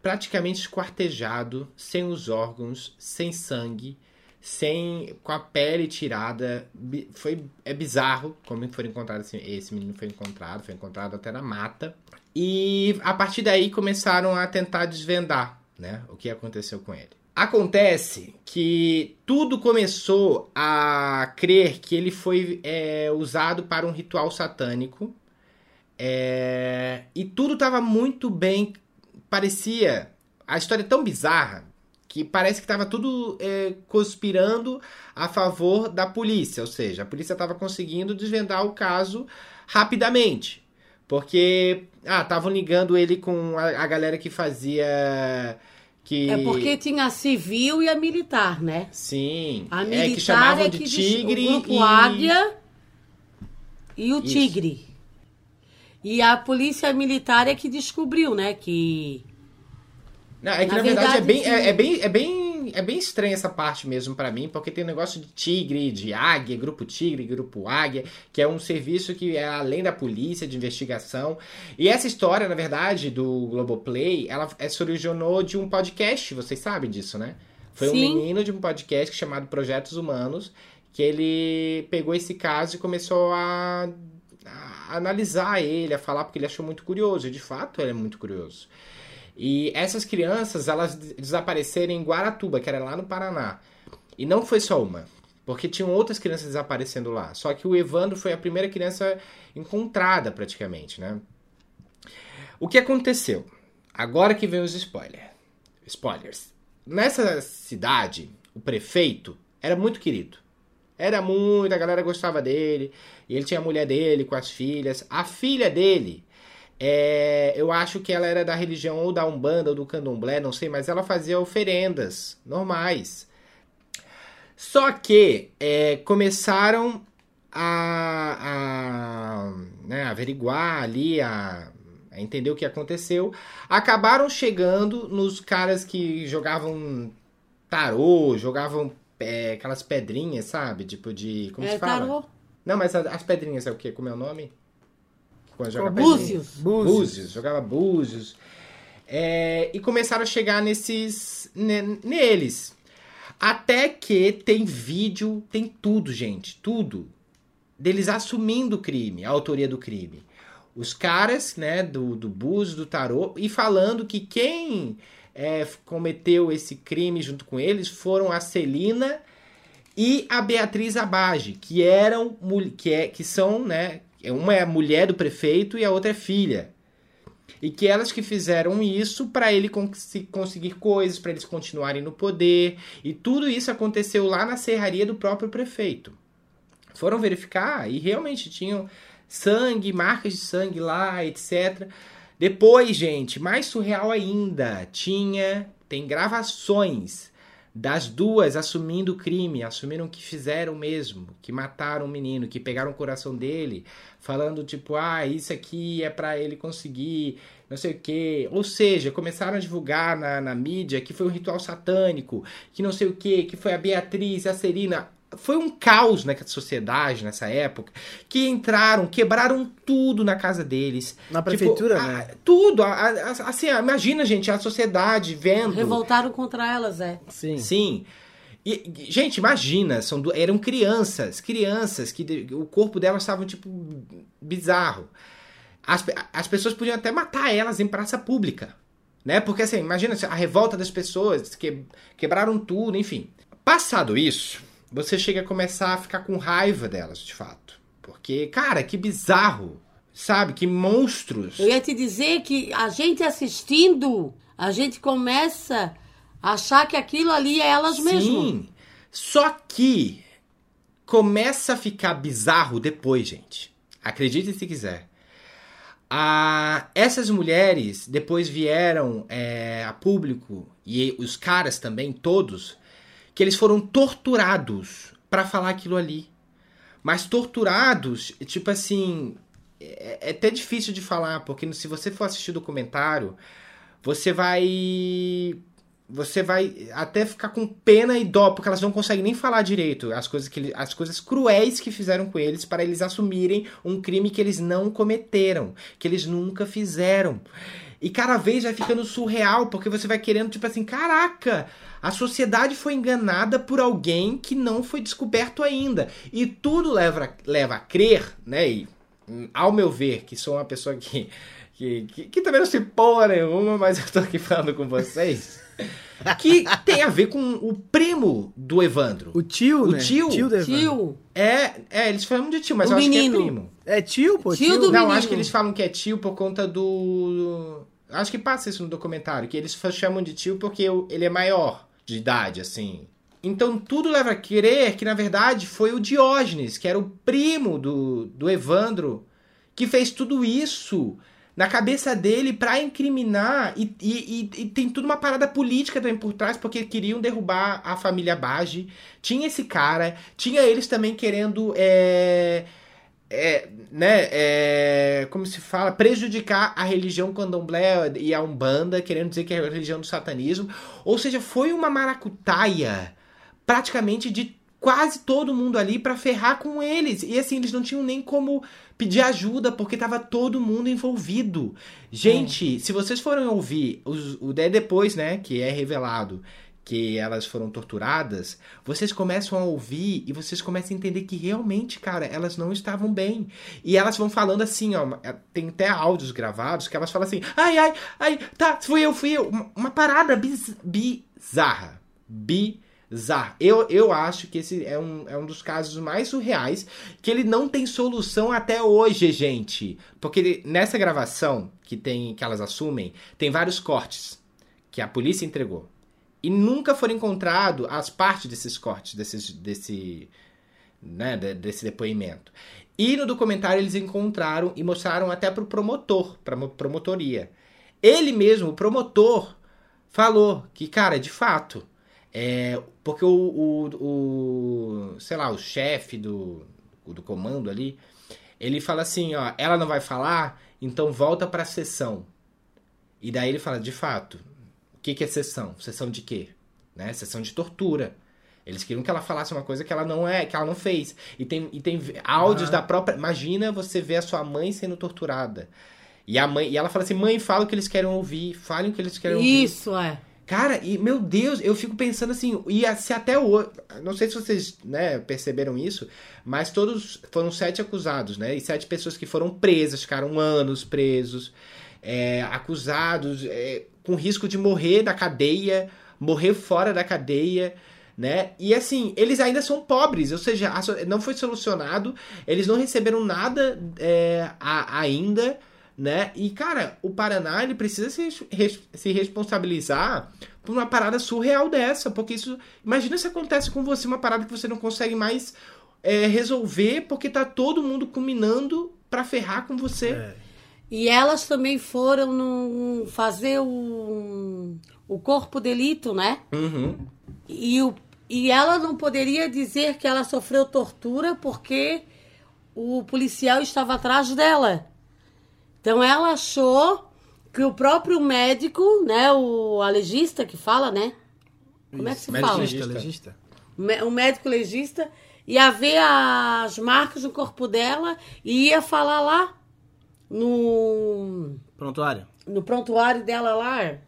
praticamente esquartejado, sem os órgãos, sem sangue, sem com a pele tirada. Foi é bizarro como foi encontrado esse, esse menino foi encontrado, foi encontrado até na mata. E a partir daí começaram a tentar desvendar, né, o que aconteceu com ele. Acontece que tudo começou a crer que ele foi é, usado para um ritual satânico. É, e tudo estava muito bem. Parecia. A história é tão bizarra que parece que estava tudo é, conspirando a favor da polícia. Ou seja, a polícia estava conseguindo desvendar o caso rapidamente. Porque. Ah, estavam ligando ele com a, a galera que fazia. Que... É porque tinha a civil e a militar, né? Sim. A é militar que chamavam é que tigre o grupo e... Águia e o Isso. tigre. E a polícia militar é que descobriu, né? Que Não, é que na, Na verdade, é, verdade, bem, sim. é, é bem, é bem, é bem estranha essa parte mesmo pra mim, porque tem um negócio de tigre, de águia, grupo tigre, grupo águia, que é um serviço que é além da polícia, de investigação. E essa história, na verdade, do Globoplay, ela é, se originou de um podcast, vocês sabem disso, né? Foi um Sim. menino de um podcast chamado Projetos Humanos, que ele pegou esse caso e começou a, a analisar ele, a falar, porque ele achou muito curioso, e de fato ele é muito curioso. E essas crianças, elas des- desapareceram em Guaratuba, que era lá no Paraná. E não foi só uma, porque tinham outras crianças desaparecendo lá. Só que o Evandro foi a primeira criança encontrada, praticamente, né? O que aconteceu? Agora que vem os spoiler. spoilers. Nessa cidade, o prefeito era muito querido. Era muito, a galera gostava dele. E ele tinha a mulher dele com as filhas. A filha dele é, eu acho que ela era da religião ou da Umbanda ou do Candomblé, não sei, mas ela fazia oferendas normais. Só que é, começaram a, a né, averiguar ali, a, a entender o que aconteceu. Acabaram chegando nos caras que jogavam tarô, jogavam é, aquelas pedrinhas, sabe? Tipo de. Como é se fala? tarô. Não, mas as pedrinhas é o quê? Como é o nome? Joga Búzios. pedrinha. Búzios. Jogava búzios. É, e começaram a chegar nesses ne- neles. Até que tem vídeo, tem tudo, gente, tudo deles assumindo o crime, a autoria do crime. Os caras, né, do, do Búzios, do Tarô, e falando que quem é, cometeu esse crime junto com eles foram a Celina e a Beatriz Abage, que eram que, é, que são, né, uma é a mulher do prefeito e a outra é filha. E que elas que fizeram isso para ele cons- conseguir coisas, para eles continuarem no poder. E tudo isso aconteceu lá na serraria do próprio prefeito. Foram verificar e realmente tinham sangue, marcas de sangue lá, etc. Depois, gente, mais surreal ainda, tinha tem gravações das duas assumindo o crime, assumiram que fizeram mesmo, que mataram o menino, que pegaram o coração dele, falando tipo, ah, isso aqui é pra ele conseguir, não sei o quê. Ou seja, começaram a divulgar na, na mídia que foi um ritual satânico, que não sei o quê, que foi a Beatriz, a Serina. Foi um caos na sociedade nessa época, que entraram, quebraram tudo na casa deles. Na prefeitura, Tipo, né? a- Tudo. a- a- assim, imagina, gente, a sociedade vendo. Revoltaram contra elas, é. Sim. Sim. E, gente, imagina, são, eram crianças, crianças que de- o corpo delas estava, tipo, bizarro. As, as pessoas podiam até matar elas em praça pública, né? Porque, assim, imagina a revolta das pessoas, que, quebraram tudo, enfim. Passado isso, você chega a começar a ficar com raiva delas, de fato. Porque, cara, que bizarro, sabe? Que monstros. Eu ia te dizer que a gente assistindo, a gente começa a achar que aquilo ali é elas mesmo. Sim. Só que começa a ficar bizarro depois, gente. Acreditem se quiser. Ah, essas mulheres depois vieram é, a público, e os caras também, todos, que eles foram torturados pra falar aquilo ali. Mas torturados, tipo assim, é, é até difícil de falar, porque se você for assistir o documentário, você vai você vai até ficar com pena e dó, porque elas não conseguem nem falar direito as coisas, que as coisas cruéis que fizeram com eles para eles assumirem um crime que eles não cometeram, que eles nunca fizeram. E cada vez vai ficando surreal, porque você vai querendo, tipo assim, caraca, a sociedade foi enganada por alguém que não foi descoberto ainda. E tudo leva, leva a crer, né? E, hum, ao meu ver, que sou uma pessoa que, que, que, que também não se porra nenhuma, mas eu tô aqui falando com vocês. Que tem a ver com o primo do Evandro. O tio, O né? tio. do Evandro. Tio, É, é, eles falam de tio, mas O eu acho menino. que é primo. É tio, pô? Tio do- Não, menino. acho que eles falam que é tio por conta do. Acho que passa isso no documentário, que eles chamam de tio porque ele é maior de idade, assim. Então tudo leva a crer que, na verdade, foi o Diógenes, que era o primo do, do Evandro, que fez tudo isso na cabeça dele pra incriminar. E, e, e- e tem tudo uma parada política também por trás, porque queriam derrubar a família Bage. Tinha esse cara, tinha eles também querendo. é, é, né, é, como se fala, prejudicar a religião candomblé e a umbanda, querendo dizer que é a religião do satanismo. Ou seja, foi uma maracutaia praticamente de quase todo mundo ali pra ferrar com eles. E assim, eles não tinham nem como pedir ajuda, porque tava todo mundo envolvido. Gente, se vocês forem ouvir os- o daí depois, né, que é revelado que elas foram torturadas, vocês começam a ouvir e vocês começam a entender que realmente, cara, elas não estavam bem. E elas vão falando assim, ó, tem até áudios gravados que elas falam assim: "Ai, ai, ai, tá, fui eu, fui eu". Uma, uma parada biz- bizarra. Bizarra. Eu, eu acho que esse é um, é um dos casos mais surreais que ele não tem solução até hoje, gente. Porque ele- nessa gravação que tem que elas assumem, tem vários cortes que a polícia entregou. E nunca foram encontrados as partes desses cortes, desses, desse, né, de- desse depoimento. E no documentário eles encontraram e mostraram até pro promotor, pra mo- promotoria. Ele mesmo, o promotor, falou que, cara, de fato, é, porque o, o, o, sei lá, o chefe do, do comando ali, ele fala assim, ó, ela não vai falar, então volta pra sessão. E daí ele fala, de fato, o que, que é sessão? Sessão de quê? Né? Sessão de tortura. Eles queriam que ela falasse uma coisa que ela não é, que ela não fez. E tem, e tem áudios Ah. da própria. Imagina você ver a sua mãe sendo torturada. E a mãe, e ela fala assim: "Mãe, fala o que eles querem ouvir, falem o que eles querem ouvir". Isso, é. Cara, e meu Deus, eu fico pensando assim, e se até hoje, não sei se vocês né, perceberam isso, mas todos foram sete acusados, né? E sete pessoas que foram presas, ficaram anos presos, é, acusados, é, com risco de morrer na cadeia, morrer fora da cadeia, né? E assim, eles ainda são pobres, ou seja, não foi solucionado, eles não receberam nada é, a- ainda, né? E cara, o Paraná ele precisa se, se responsabilizar por uma parada surreal dessa, porque isso, imagina se acontece com você uma parada que você não consegue mais é, resolver porque tá todo mundo combinando pra ferrar com você. É. E elas também foram num- fazer o, o corpo delito, né? Uhum. E, o, e ela não poderia dizer que ela sofreu tortura porque o policial estava atrás dela. Então ela achou que o próprio médico, né, o a legista que fala, né? Como é que se Médico fala? legista. Legista, O médico legista ia ver as marcas no corpo dela e ia falar lá no Prontuário. no prontuário dela lá.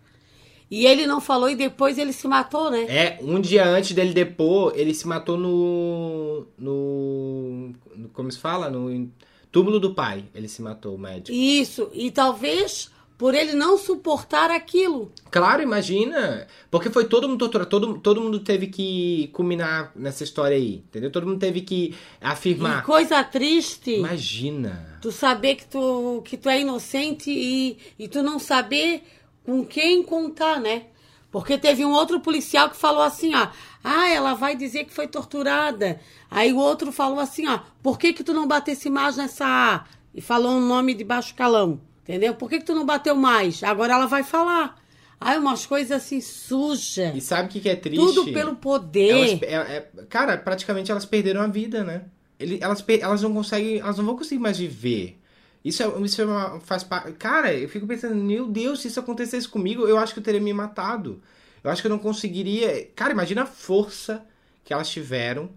E ele não falou e depois ele se matou, né? É, um dia antes dele depor, ele se matou no. no. no- como se fala? No túmulo do pai. Ele se matou, o médico. Isso, e talvez por ele não suportar aquilo. Claro, imagina. Porque foi todo mundo torturado. Todo, todo mundo teve que culminar nessa história aí. Entendeu? Todo mundo teve que E afirmar. coisa triste, Imagina. tu saber que tu, que tu é inocente e, e tu não saber com quem contar, né? Porque teve um outro policial que falou assim, ó, ah, ela vai dizer que foi torturada. Aí o outro falou assim, ó, por que que tu não batesse mais nessa? E falou um nome de baixo calão, entendeu? Por que que tu não bateu mais? Agora ela vai falar. Aí umas coisas assim sujas. E sabe o que, que é triste? Tudo pelo poder. Elas, é- é- cara, praticamente elas perderam a vida, né? Ele- elas, elas não conseguem, elas não vão conseguir mais viver. Isso, é, isso é uma, faz parte. Cara, eu fico pensando, meu Deus, se isso acontecesse comigo, eu acho que eu teria me matado. Eu acho que eu não conseguiria. Cara, imagina a força que elas tiveram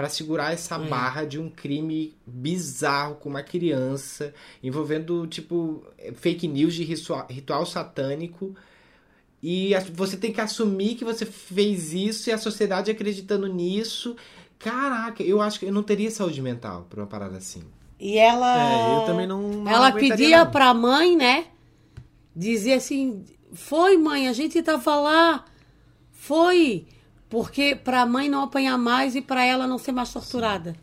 pra segurar essa barra de um crime bizarro com uma criança, envolvendo, tipo, fake news de ritual, ritual satânico. E você tem que assumir que você fez isso e a sociedade acreditando nisso. Caraca, eu acho que eu não teria saúde mental pra uma parada assim. E ela. É, eu também não- não Ela pedia não. pra mãe, né? Dizia assim: Foi, mãe, a gente tava lá. Foi. Porque pra mãe não apanhar mais e pra ela não ser mais torturada.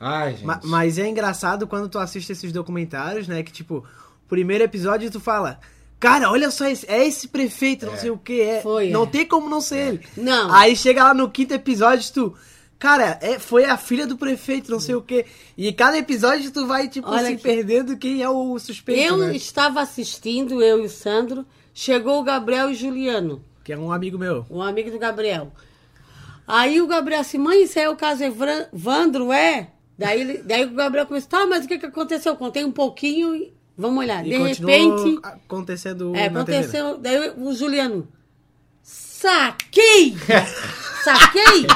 Ai, gente. Ma- mas é engraçado quando tu assiste esses documentários, né? Que tipo, primeiro episódio tu fala. Cara, olha só, esse, é esse prefeito, não sei o que, é. Foi, não é. tem como não ser ele. Não. Aí chega lá no quinto episódio, tu. Cara, é, foi a filha do prefeito, não sei o que. E cada episódio tu vai, tipo, Olha assim, aqui. perdendo quem é o suspeito, eu né? estava assistindo, eu e o Sandro. Chegou o Gabriel e o Juliano, Que é um amigo meu. um amigo do Gabriel. Aí o Gabriel assim, mãe, isso é o caso Evandro, é? Daí, daí o Gabriel começou, tá, mas o que, que aconteceu? Eu contei um pouquinho e vamos olhar. E De repente. acontecendo É, TV, né? aconteceu. Daí o Juliano. Saquei! Saquei!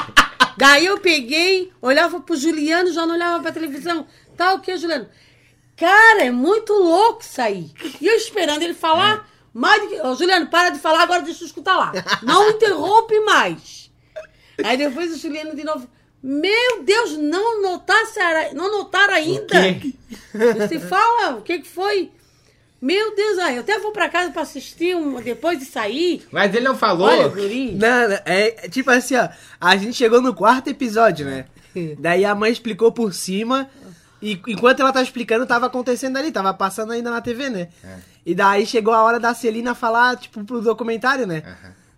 daí eu peguei, olhava pro Juliano, já não olhava pra televisão. Tá o que, Juliano? Cara, é muito louco isso aí. E eu esperando ele falar. Mais do que... Ô, Juliano, para de falar, agora deixa eu escutar lá. Não interrompe mais. Aí depois o Juliano de novo. Meu Deus, não notasse, não notaram ainda? Você fala, o que que foi? Meu Deus, ai, eu até vou pra casa pra assistir um, depois de sair. Mas ele não falou. Olha, guri. Não, não, é é tipo assim, ó. A gente chegou no quarto episódio, né? Daí a mãe explicou por cima. E enquanto ela tá explicando, tava acontecendo ali, tava passando ainda na TV, né? E daí chegou a hora da Celina falar, tipo, pro documentário, né?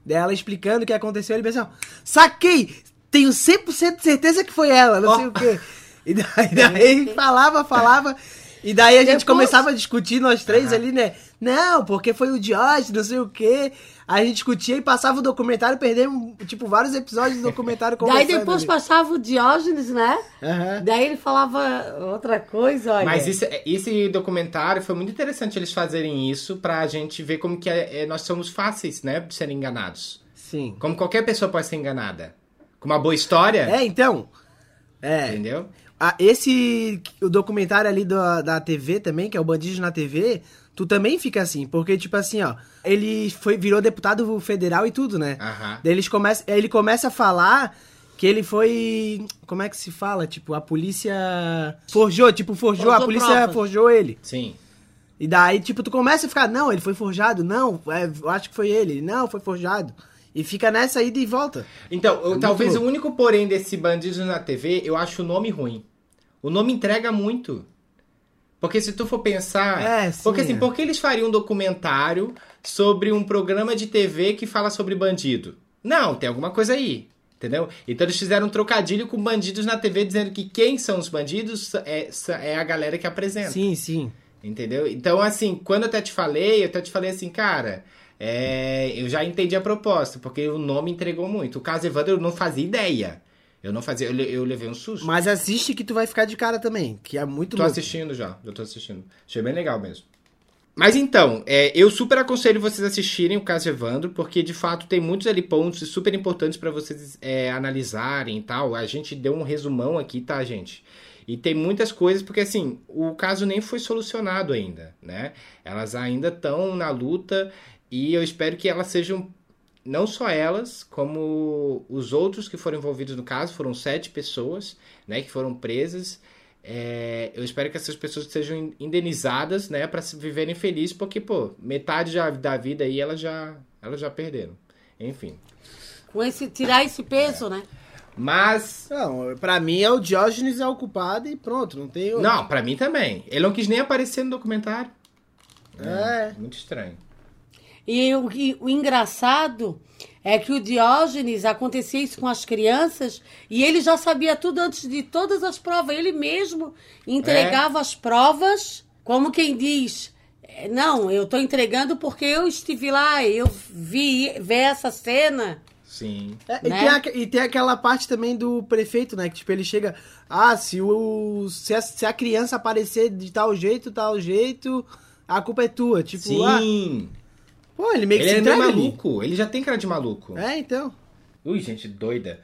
Daí ela explicando o que aconteceu, ele pensou, saquei! Tenho 100% de certeza que foi ela, não sei o quê. E daí, daí falava, falava. E daí a gente Depois- começava a discutir, nós três ali, né? Não, porque foi o Diógenes, não sei o quê. Aí a gente discutia e passava o documentário, perdemos, tipo, vários episódios do documentário Daí depois ali. passava o Diógenes, né? Aham. Daí ele falava outra coisa, olha. Mas isso- esse documentário foi muito interessante eles fazerem isso pra gente ver como que é- é- nós somos fáceis, né, de serem enganados. Sim. Como qualquer pessoa pode ser enganada. Com uma boa história, É, então. É. entendeu? Ah, esse o documentário ali da, da TV também, que é o Bandidos na TV, tu também fica assim, porque tipo assim, ó, ele foi virou deputado federal e tudo, né? Aham. Daí eles começa, ele começa a falar que ele foi, como é que se fala? Tipo, a polícia forjou, tipo, forjou, a polícia provas. forjou ele. Sim. E daí, tipo, tu começa a ficar, não, ele foi forjado, não, é, eu acho que foi ele, não, foi forjado. E fica nessa ida e volta. Então, eu- muito talvez louco. o único porém desse Bandidos na TV, eu acho o nome ruim. O nome entrega muito. Porque se tu for pensar. É, sim, porque assim, é. por que eles fariam um documentário sobre um programa de TV que fala sobre bandido? Não, tem alguma coisa aí. Entendeu? Então eles fizeram um trocadilho com bandidos na TV, dizendo que quem são os bandidos é, é a galera que apresenta. Sim, sim. Entendeu? Então, assim, quando eu até te falei, eu até te falei assim, cara, é, eu já entendi a proposta, porque o nome entregou muito. O caso Evandro eu não fazia ideia. Eu não fazia, eu, eu levei um susto. Mas assiste que tu vai ficar de cara também, que é muito Tô louco. assistindo já, eu tô assistindo. Achei bem legal mesmo. Mas então, é, eu super aconselho vocês assistirem o caso Evandro, porque de fato tem muitos ali pontos super importantes pra vocês é, analisarem e tal. A gente deu um resumão aqui, tá, gente? E tem muitas coisas, porque assim, o caso nem foi solucionado ainda, né? Elas ainda estão na luta e eu espero que elas sejam não só elas, como os outros que foram envolvidos no caso, foram sete pessoas, né, que foram presas. É, eu espero que essas pessoas sejam indenizadas, né, para viverem felizes, porque pô, metade já, da vida aí elas já, elas já perderam. Enfim. Com esse, tirar esse peso, né? Mas Não, pra mim é o Diógenes é o culpado e pronto, não tem outro. não, pra mim também. Ele não quis nem aparecer no documentário. É. Muito estranho. E o, e o engraçado é que o Diógenes acontecia isso com as crianças e ele já sabia tudo antes de todas as provas. Ele mesmo entregava as provas, como quem diz. "É, Não, eu tô entregando porque eu estive lá, eu vi, vi essa cena. Sim. É, e, Né? tem aque- e tem aquela parte também do prefeito, né? Que tipo, ele chega. Ah, se, o, se, a, se a criança aparecer de tal jeito, tal jeito, a culpa é tua. Tipo, ah, Sim. Pô, ele meio que Ele se é entrega ali. maluco. Ele já tem cara de maluco. É, então. Ui, gente doida.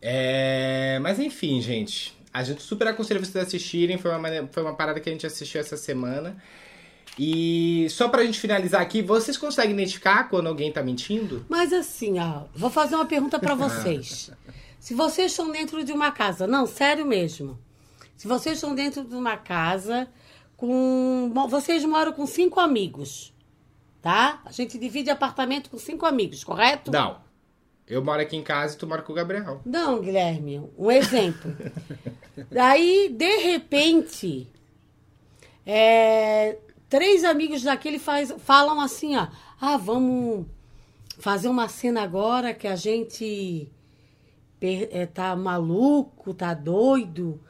É, Mas enfim, gente. A gente super aconselha vocês a assistirem. Foi uma, foi uma parada que a gente assistiu essa semana. E só pra gente finalizar aqui, vocês conseguem identificar quando alguém tá mentindo? Mas assim, ó, vou fazer uma pergunta pra vocês. Se vocês estão dentro de uma casa, não, sério mesmo. Se vocês estão dentro de uma casa com. Vocês moram com cinco amigos, tá? A gente divide apartamento com cinco amigos, correto? Não. Eu moro aqui em casa e tu mora com o Gabriel. Não, Guilherme, um exemplo. Daí, de repente, é, três amigos daquele faz, falam assim, ó. Ah, vamos fazer uma cena agora que a gente é, tá maluco, tá doido.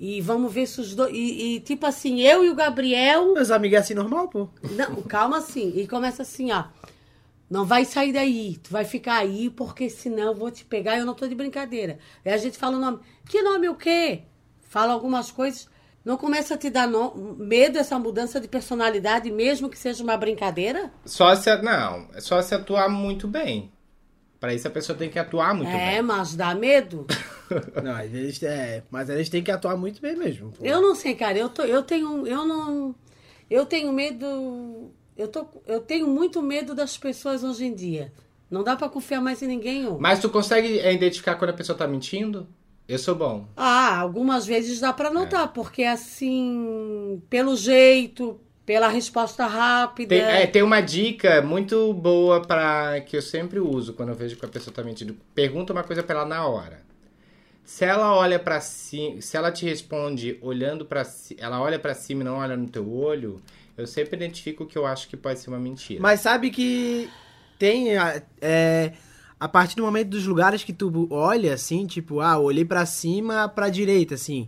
E vamos ver se os dois. E, e, tipo assim, eu e o Gabriel. Meus amigos é assim normal, pô. Não, calma assim. E começa assim, ó. Não vai sair daí. Tu vai ficar aí, porque senão eu vou te pegar e eu não tô de brincadeira. Aí a gente fala o nome. Que nome o quê? Fala algumas coisas. Não começa a te dar no- medo essa mudança de personalidade, mesmo que seja uma brincadeira? Só se. Não, é só se atuar muito bem. Pra isso a pessoa tem que atuar muito é, bem. mas dá medo? Não, eles, é, mas eles têm que atuar muito bem mesmo. pô. Eu não sei, cara. Eu, tô, eu tenho. Eu não. Eu tenho medo. Eu, tô, eu tenho muito medo das pessoas hoje em dia. Não dá pra confiar mais em ninguém. ô. Mas tu consegue é, identificar quando a pessoa tá mentindo? Eu sou bom. Ah, algumas vezes dá pra notar, porque assim, pelo jeito, pela resposta rápida. Tem, é, tem uma dica muito boa para que eu sempre uso quando eu vejo que a pessoa tá mentindo. Pergunta uma coisa pra ela na hora. Se ela olha pra cima, se ela te responde olhando para ela olha pra cima e não olha no teu olho, eu sempre identifico que eu acho que pode ser uma mentira. Mas sabe que tem. a- É, a partir do momento dos lugares que tu olha, assim, tipo, ah, eu olhei pra cima, pra direita, assim.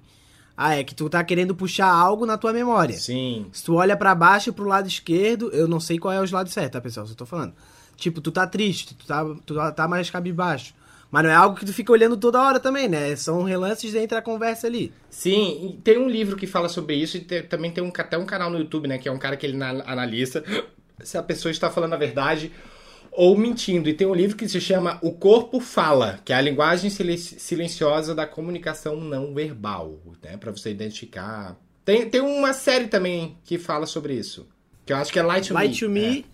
Ah, é que tu tá querendo puxar algo na tua memória. Sim. Se tu olha pra baixo e pro lado esquerdo, eu não sei qual é os lados certos, tá, pessoal? Só tô falando. Tipo, tu tá triste, tu tá, tu tá mais cabisbaixo. Mas não é algo que tu fica olhando toda hora também, né? São relances entre a conversa ali. Sim, tem um livro que fala sobre isso e te- também tem um, até um canal no YouTube, né? Que é um cara que ele na- analisa se a pessoa está falando a verdade ou mentindo. E tem um livro que se chama O Corpo Fala, que é a linguagem silen- silenciosa da comunicação não verbal, né? Pra você identificar. Tem, tem uma série também que fala sobre isso. Que eu acho que é Light to Light Me. to Me.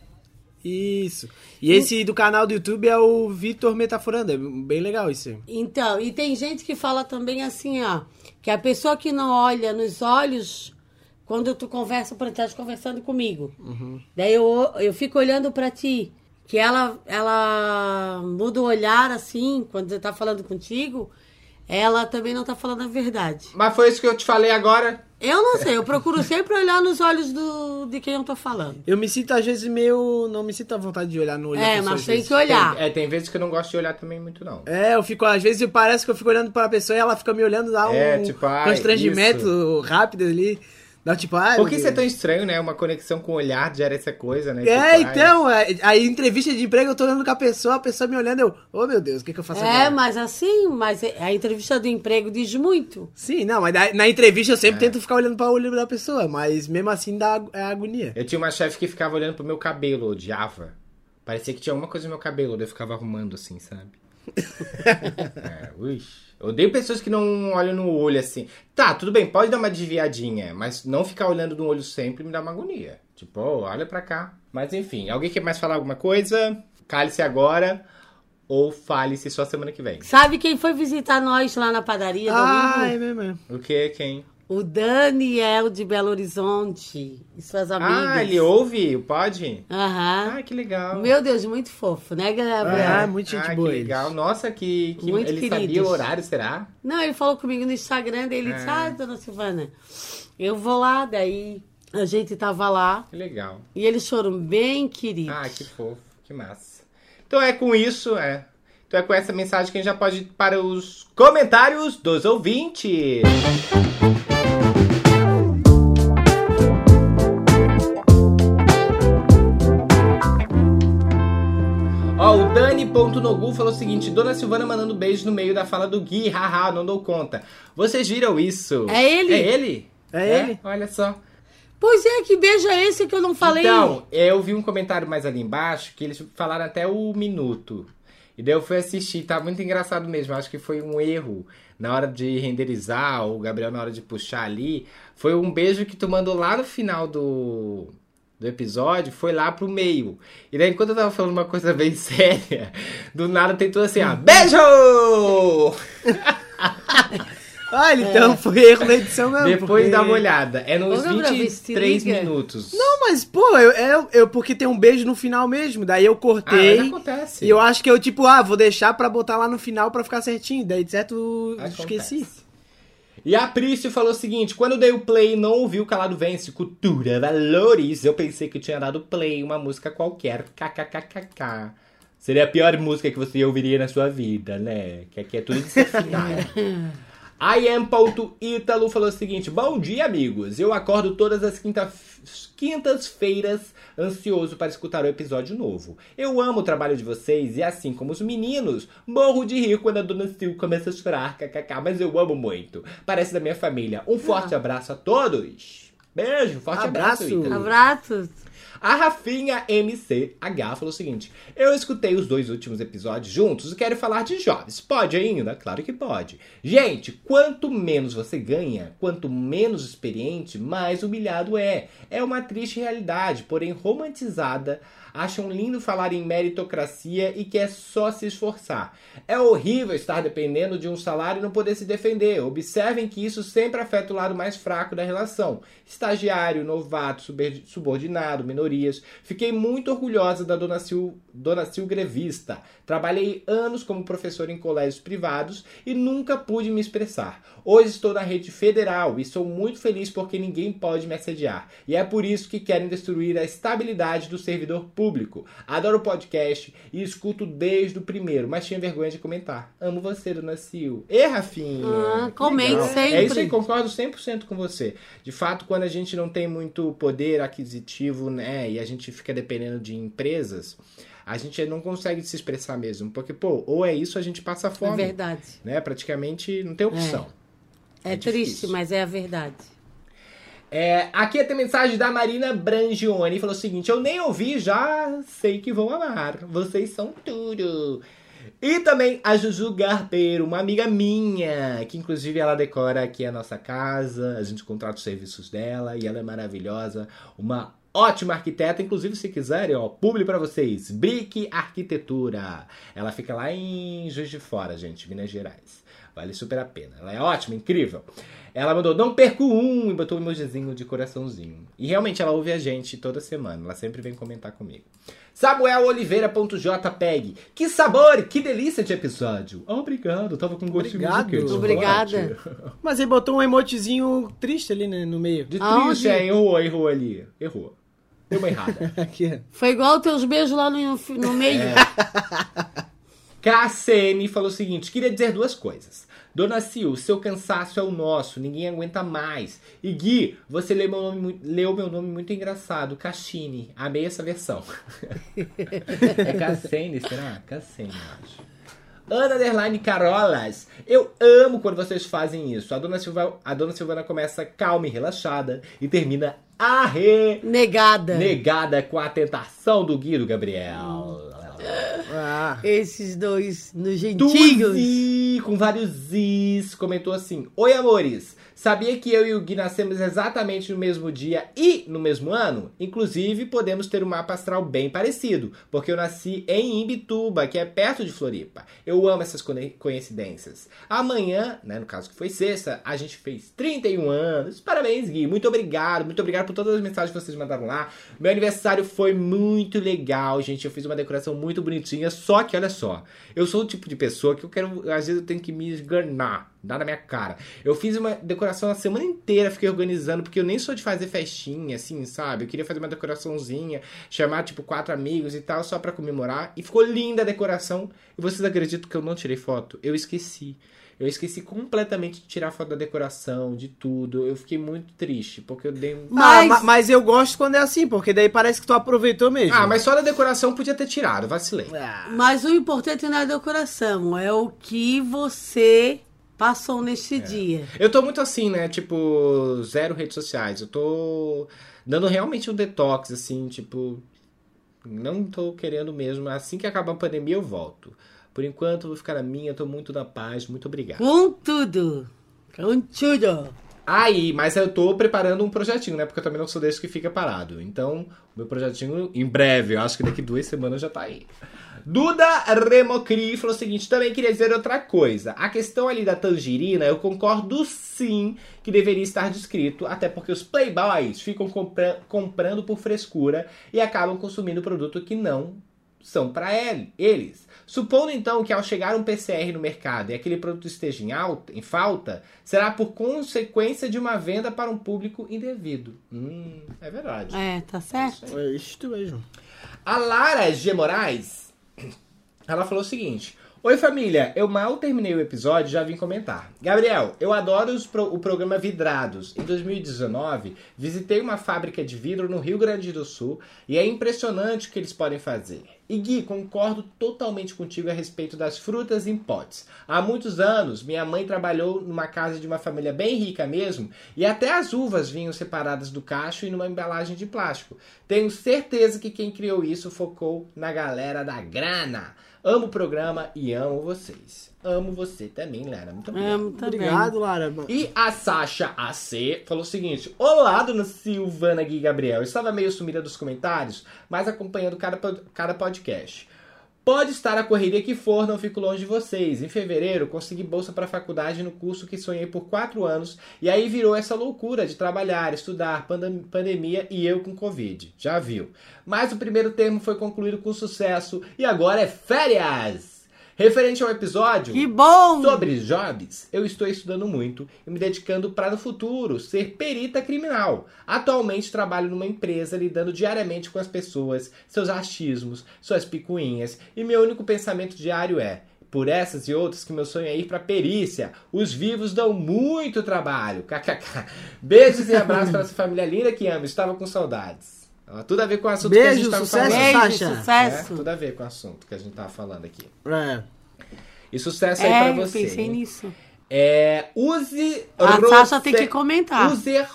Isso. E esse do canal do YouTube é o Vitor Metaforando. É bem legal isso. Então, e tem gente que fala também assim, ó, que a pessoa que não olha nos olhos quando tu conversa, por exemplo, tá conversando comigo. Daí eu, eu fico olhando pra ti, que ela ela muda o olhar assim, quando você tá falando contigo, ela também não tá falando a verdade. Mas foi isso que eu te falei agora. Eu não sei, eu procuro sempre olhar nos olhos do, de quem eu tô falando. Eu me sinto, às vezes, meio. Não me sinto à vontade de olhar no olho da É, pessoa, mas tem vezes. que olhar. Tem, é, tem vezes que eu não gosto de olhar também muito, não. É, eu fico, às vezes parece que eu fico olhando pra pessoa e ela fica me olhando, dá um É, tipo, ai, constrangimento rápido ali. Dá tipo, ai. Por que isso é tão estranho, né? Uma conexão com o olhar gera essa coisa, né? É, Tipo, então, é, aí entrevista de emprego, eu tô olhando com a pessoa, a pessoa me olhando, eu, oh meu Deus, o que, que eu faço É, agora? mas assim, mas a entrevista do emprego diz muito. Sim, não, mas na, na entrevista eu É. sempre tento ficar olhando para o olho da pessoa, mas mesmo assim dá é agonia. Eu tinha uma chefe que ficava olhando pro meu cabelo, odiava. Parecia que tinha alguma coisa no meu cabelo, eu ficava arrumando assim, sabe? É. Eu odeio pessoas que não olham no olho assim. Tá, tudo bem, pode dar uma desviadinha, mas não ficar olhando no olho sempre me dá uma agonia. Tipo, oh, olha pra cá. Mas enfim, alguém quer mais falar alguma coisa? Cale-se agora ou fale-se só semana que vem. Sabe quem foi visitar nós lá na padaria Ah, é domingo? mesmo. é. O que? Quem? O Daniel de Belo Horizonte e suas amigas. Ah, ele ouve? Pode? Aham. Ah, que legal. Meu Deus, muito fofo, né, Gabriel? Ah, muito gente ah, boa que legal. Nossa, que, que Muito ele sabia queridos. o horário, será? Não, ele falou comigo no Instagram dele, disse, É. ah, dona Silvana, eu vou lá, daí a gente tava lá Que legal. e eles foram bem queridos. Ah, que fofo, que massa. Então é com isso, é. Então é com essa mensagem que a gente já pode ir para os comentários dos ouvintes. Ó, Dani.nogu falou o seguinte: Dona Silvana mandando beijo no meio da fala do Gui, haha, não dou conta. Vocês viram isso? É ele? É ele? É ele. Olha só. Pois é, que beijo é esse que eu não falei? Então, eu vi um comentário mais ali embaixo que eles falaram até o minuto. E daí eu fui assistir, tá muito engraçado mesmo. Acho que foi um erro na hora de renderizar, ou o Gabriel na hora de puxar ali. Foi um beijo que tu mandou lá no final do, do episódio, foi lá pro meio. E daí, enquanto eu tava falando uma coisa bem séria, do nada tem tudo assim, ó. Beijo! Ah, então foi erro na edição mesmo. Depois porque- dá uma olhada. É nos Ô, Gabriel, vê se 23 liga. minutos. Não, mas, pô, eu, eu, eu- porque tem um beijo no final mesmo, daí eu ah, cortei. mas acontece. e eu acho que eu, tipo, ah, vou deixar pra botar lá no final pra ficar certinho. Daí, de certo, Acontece. esqueci. E a Prício falou o seguinte: quando dei o play e não ouvi o Calado Vence, Cultura, Valores, eu pensei que tinha dado play uma música qualquer. KKKKK. Seria a pior música que você ouviria na sua vida, né? Que aqui é tudo desafinado. I am.italo falou o seguinte: Bom dia, amigos. Eu acordo todas as quinta- quintas-feiras ansioso para escutar o episódio novo. Eu amo o trabalho de vocês e, assim como os meninos, morro de rir quando a dona Sil começa a chorar, kkk, mas eu amo muito. Parece da minha família. Um forte abraço a todos. Beijo, forte abraço. Abraço. Ítalo. A Rafinha MCH falou o seguinte: Eu escutei os dois últimos episódios juntos e quero falar de jobs. Pode ainda? Claro que pode. Gente, quanto menos você ganha, quanto menos experiente, mais humilhado é. É uma triste realidade, porém romantizada. Acham lindo falar em meritocracia e que é só se esforçar. É horrível estar dependendo de um salário e não poder se defender. Observem que isso sempre afeta o lado mais fraco da relação. Estagiário, novato, subordinado, minorias. Fiquei muito orgulhosa da Dona Sil, Dona Sil grevista. Trabalhei anos como professor em colégios privados e nunca pude me expressar. Hoje estou na rede federal e sou muito feliz porque ninguém pode me assediar. E é por isso que querem destruir a estabilidade do servidor público. Adoro o podcast e escuto desde o primeiro, mas tinha vergonha de comentar. Amo você, Dona Sil. E Rafinha? Ah, comente legal. sempre. É isso aí, concordo 100% com você. De fato, quando a gente não tem muito poder aquisitivo, né, e a gente fica dependendo de empresas, a gente não consegue se expressar mesmo. Porque, pô, ou é isso, a gente passa É fome. verdade. Né? Praticamente não tem opção. É, É triste, difícil. mas é a verdade. É, aqui tem mensagem da Marina Brangione. Falou o seguinte: Eu nem ouvi, já sei que vou amar. Vocês são tudo. E também a Juju Garpeiro, uma amiga minha, que inclusive ela decora aqui a nossa casa, a gente contrata os serviços dela e ela é maravilhosa, uma ótima arquiteta, inclusive se quiserem, ó, publi pra vocês, Brick Arquitetura. Ela fica lá em Juiz de Fora, gente, Minas Gerais. Vale super a pena. Ela é ótima, incrível. Ela mandou, não perco um, e botou um emojizinho de coraçãozinho. E realmente ela ouve a gente toda semana. Ela sempre vem comentar comigo. Samuel Oliveira.jpeg. Que sabor, que delícia de episódio. Obrigado, tava com gostinho Obrigado. de? De Obrigada. Mas ele botou um emotezinho triste ali né, no meio. De Aonde? triste, é, errou, errou ali. Errou. Deu uma errada. Aqui. Foi igual teus beijos lá no, no meio. É. KCN falou o seguinte: queria dizer duas coisas. Dona Sil, seu cansaço é o nosso, ninguém aguenta mais. E Gui, você leu meu nome, leu meu nome muito engraçado, Cassini. Amei essa versão. é Cassene, será? Cassene, eu acho. Ana Underline Carolas, eu amo quando vocês fazem isso. A dona, Silva, a dona Silvana começa calma e relaxada e termina arre Negada. negada com a tentação do Gui e do Gabriel. Ah, Esses dois nojentinhos. Tuzi, com vários is, comentou assim: Oi, amores. Sabia que eu e o Gui nascemos exatamente no mesmo dia e no mesmo ano? Inclusive, podemos ter um mapa astral bem parecido, porque eu nasci em Imbituba, que é perto de Floripa. Eu amo essas coincidências. Amanhã, né, no caso que foi sexta, a gente fez 31 anos. Parabéns, Gui. Muito obrigado. Muito obrigado por todas as mensagens que vocês mandaram lá. Meu aniversário foi muito legal, gente. Eu fiz uma decoração muito bonitinha, só que olha só, eu sou o tipo de pessoa que eu quero, às vezes eu tenho que me esganar, dar na minha cara. Eu fiz uma decoração a semana inteira, fiquei organizando, porque eu nem sou de fazer festinha, assim, sabe? Eu queria fazer uma decoraçãozinha, chamar, tipo, quatro amigos e tal, só pra comemorar. E ficou linda a decoração. E vocês acreditam que eu não tirei foto? Eu esqueci. Eu esqueci completamente de tirar foto da decoração, de tudo. Eu fiquei muito triste, porque eu dei um... Mas- Ah, ma- mas eu gosto quando é assim, porque daí parece que tu aproveitou mesmo. Ah, mas só da decoração podia ter tirado, vacilei. Ah, Mas o importante não é a decoração, é o que você passou É. neste dia. Eu tô muito assim, né? Tipo, zero redes sociais. Eu tô dando realmente um detox, assim, tipo. Não tô querendo mesmo. Assim que acabar a pandemia, eu volto. Por enquanto, vou ficar na minha, tô muito na paz, muito obrigado. Com tudo. Com tudo. Aí, mas eu tô preparando um projetinho, né? Porque eu também não sou desse que fica parado. Então, o meu projetinho, em breve, eu acho que daqui duas semanas já tá aí. Duda Remocri falou o seguinte: também queria dizer outra coisa. A questão ali da tangerina, eu concordo sim que deveria estar descrito, até porque os playboys ficam compra- comprando por frescura e acabam consumindo produto que não são para eles. Supondo então que ao chegar um PCR no mercado e aquele produto esteja em, alta, em falta, será por consequência de uma venda para um público indevido. Hum, é verdade. É, tá certo? é isto mesmo. A Lara G. Moraes, ela falou o seguinte: Oi família, eu mal terminei o episódio já vim comentar. Gabriel, eu adoro pro- o programa Vidrados. Em 2019, visitei uma fábrica de vidro no Rio Grande do Sul e é impressionante o que eles podem fazer. E Gui, concordo totalmente contigo a respeito das frutas em potes. Há muitos anos, minha mãe trabalhou numa casa de uma família bem rica mesmo, e até as uvas vinham separadas do cacho e numa embalagem de plástico. Tenho certeza que quem criou isso focou na galera da grana. Amo o programa e amo vocês. Amo você também, Lara. Muito obrigado. Amo também. Obrigado, Lara. E a Sasha AC falou o seguinte: Olá, dona Silvana Gui Gabriel. Eu estava meio sumida dos comentários, mas acompanhando cada, cada podcast. Pode estar a correria que for, não fico longe de vocês. Em fevereiro, consegui bolsa para faculdade no curso que sonhei por quatro anos, e aí virou essa loucura de trabalhar, estudar, pandem- pandemia e eu com Covid. Já viu. Mas o primeiro termo foi concluído com sucesso, e agora é férias! Referente ao episódio. Que bom! Sobre jobs, eu estou estudando muito e me dedicando para no futuro ser perita criminal. Atualmente trabalho numa empresa lidando diariamente com as pessoas, seus achismos, suas picuinhas, e meu único pensamento diário é: por essas e outras que meu sonho é ir para perícia. Os vivos dão muito trabalho. KKK. Beijos e abraços para essa família linda que amo. Estava com saudades. Tudo a ver com o assunto que a Beijo, gente estava sucesso, falando. Beijo, Sasha. sucesso. Tudo a ver com o assunto que a gente tava falando aqui. É. E sucesso aí É, pra eu você. pensei hein? nisso. É, use. A Rose- Sasha tem que comentar. User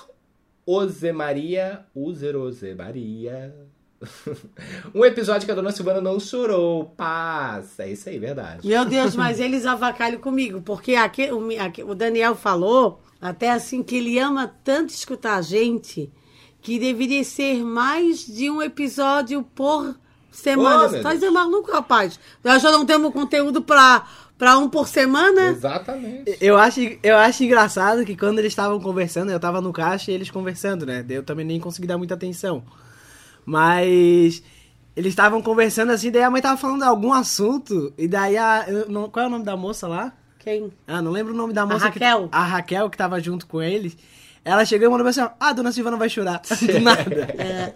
Ose Maria. User Ose Maria. um episódio que a dona Silvana não chorou. Paz. É isso aí, verdade. Meu Deus, mas eles avacalham comigo, porque aqui, o, aqui- o Daniel falou, até assim, que ele ama tanto escutar a gente, que deveria ser mais de um episódio por semana. Oh, Você tá maluco, rapaz? Nós já não temos conteúdo pra, pra um por semana? Exatamente. Eu acho, eu acho engraçado que quando eles estavam conversando, eu tava no caixa e eles conversando, né? Daí Eu também nem consegui dar muita atenção. Mas eles estavam conversando assim, daí a mãe tava falando de algum assunto, e daí a. não- qual é o nome da moça lá? Quem? Ah, não lembro o nome da moça. Raquel. Que, a Raquel, que tava junto com eles. Ela chegou e mandou assim: Ah, dona Silvana vai chorar. Do nada.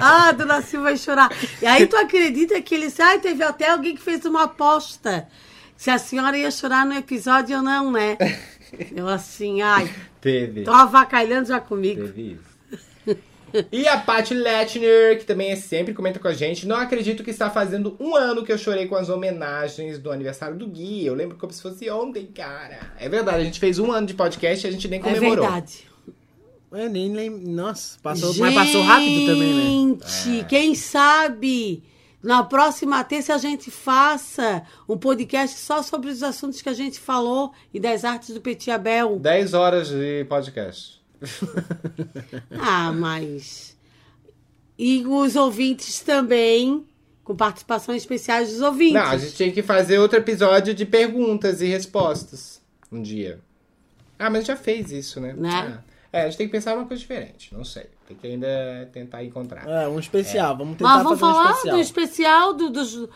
Ah, Dona Silva vai chorar. E aí tu acredita que ele disse, ai, teve até alguém que fez uma aposta. Se a senhora ia chorar no episódio ou não, né? Eu assim, ai, Teve. tô avacalhando já comigo. Teve isso. E a Paty Letner, que também é sempre comenta com a gente. Não acredito que está fazendo um ano que eu chorei com as homenagens do aniversário do Gui. Eu lembro como se fosse ontem, cara. É verdade, a gente fez um ano de podcast e a gente nem É comemorou. verdade. Eu nem lembro. Nossa, passou, mas passou rápido também, né? Gente, quem sabe na próxima terça a gente faça um podcast só sobre os assuntos que a gente falou e das artes do Petit Abel. 10 horas de podcast. Ah, mas. E os ouvintes também, com participações especiais dos ouvintes. Não, a gente tinha que fazer outro episódio de perguntas e respostas um dia. Ah, mas já fez isso, né? Né? Ah. É, a gente tem que pensar uma coisa diferente. Não sei. Tem que ainda tentar encontrar. É, um especial. Vamos tentar Mas vamos fazer um falar especial. do especial, do, dos.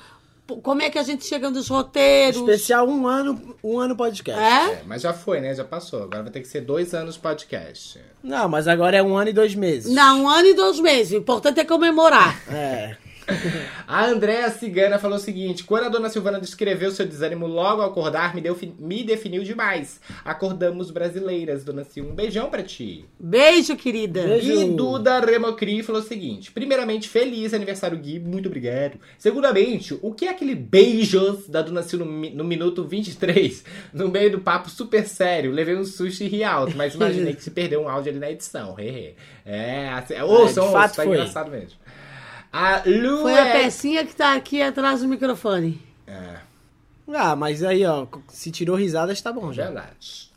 Como é que a gente chega nos roteiros? Especial um ano, um ano podcast. É? É, mas já foi, né? Já passou. Agora vai ter que ser dois anos podcast. Não, mas agora é um ano e dois meses. Não, um ano e dois meses. O importante é comemorar. É. A Andréa Cigana falou o seguinte: quando a dona Silvana descreveu seu desânimo logo ao acordar, me, deu, me definiu demais. Acordamos brasileiras, dona Sil. Um beijão pra ti. Beijo, querida. Beijo. E Duda Remocri falou o seguinte: primeiramente, feliz aniversário, Gui, muito obrigado. Segundamente, o que é aquele beijos da Dona Sil no, no minuto 23, no meio do papo super sério? Levei um susto e ri alto, mas imaginei que se perdeu um áudio ali na edição. É, assim, ouçam, fato ouçam, tá foi. engraçado mesmo. A Lu Foi a é- pecinha que tá aqui atrás do microfone. É. Ah, mas aí, ó, se tirou risadas, tá bom já. Verdade.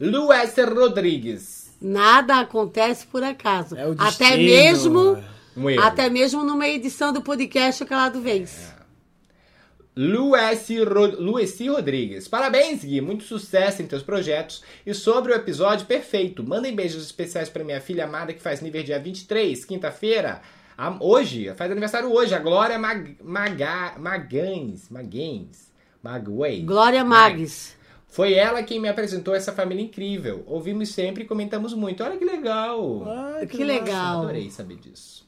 Luécer Rodrigues. Nada acontece por acaso. É o até mesmo, Um erro. até mesmo numa edição do podcast O Calado Vez. Lueci, Ro... Lueci Rodrigues. Parabéns, Gui. Muito sucesso em teus projetos. E sobre o episódio, perfeito. Mandem beijos especiais pra minha filha amada que faz nível dia 23, quinta-feira. A- Hoje, faz aniversário hoje. A Glória Mag... Maga... Magães. Magães. Magway. Glória Magis. Foi ela quem me apresentou essa família incrível. Ouvimos sempre e comentamos muito. Olha que legal. Ai, Que legal. Adorei saber disso.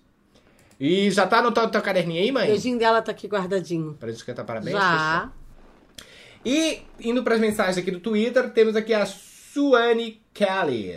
E já tá no teu, teu caderninho aí, O mãe? beijinho dela tá aqui guardadinho. Pra gente cantar parabéns? Já. E indo para as mensagens aqui do Twitter, temos aqui a Suane Kelly.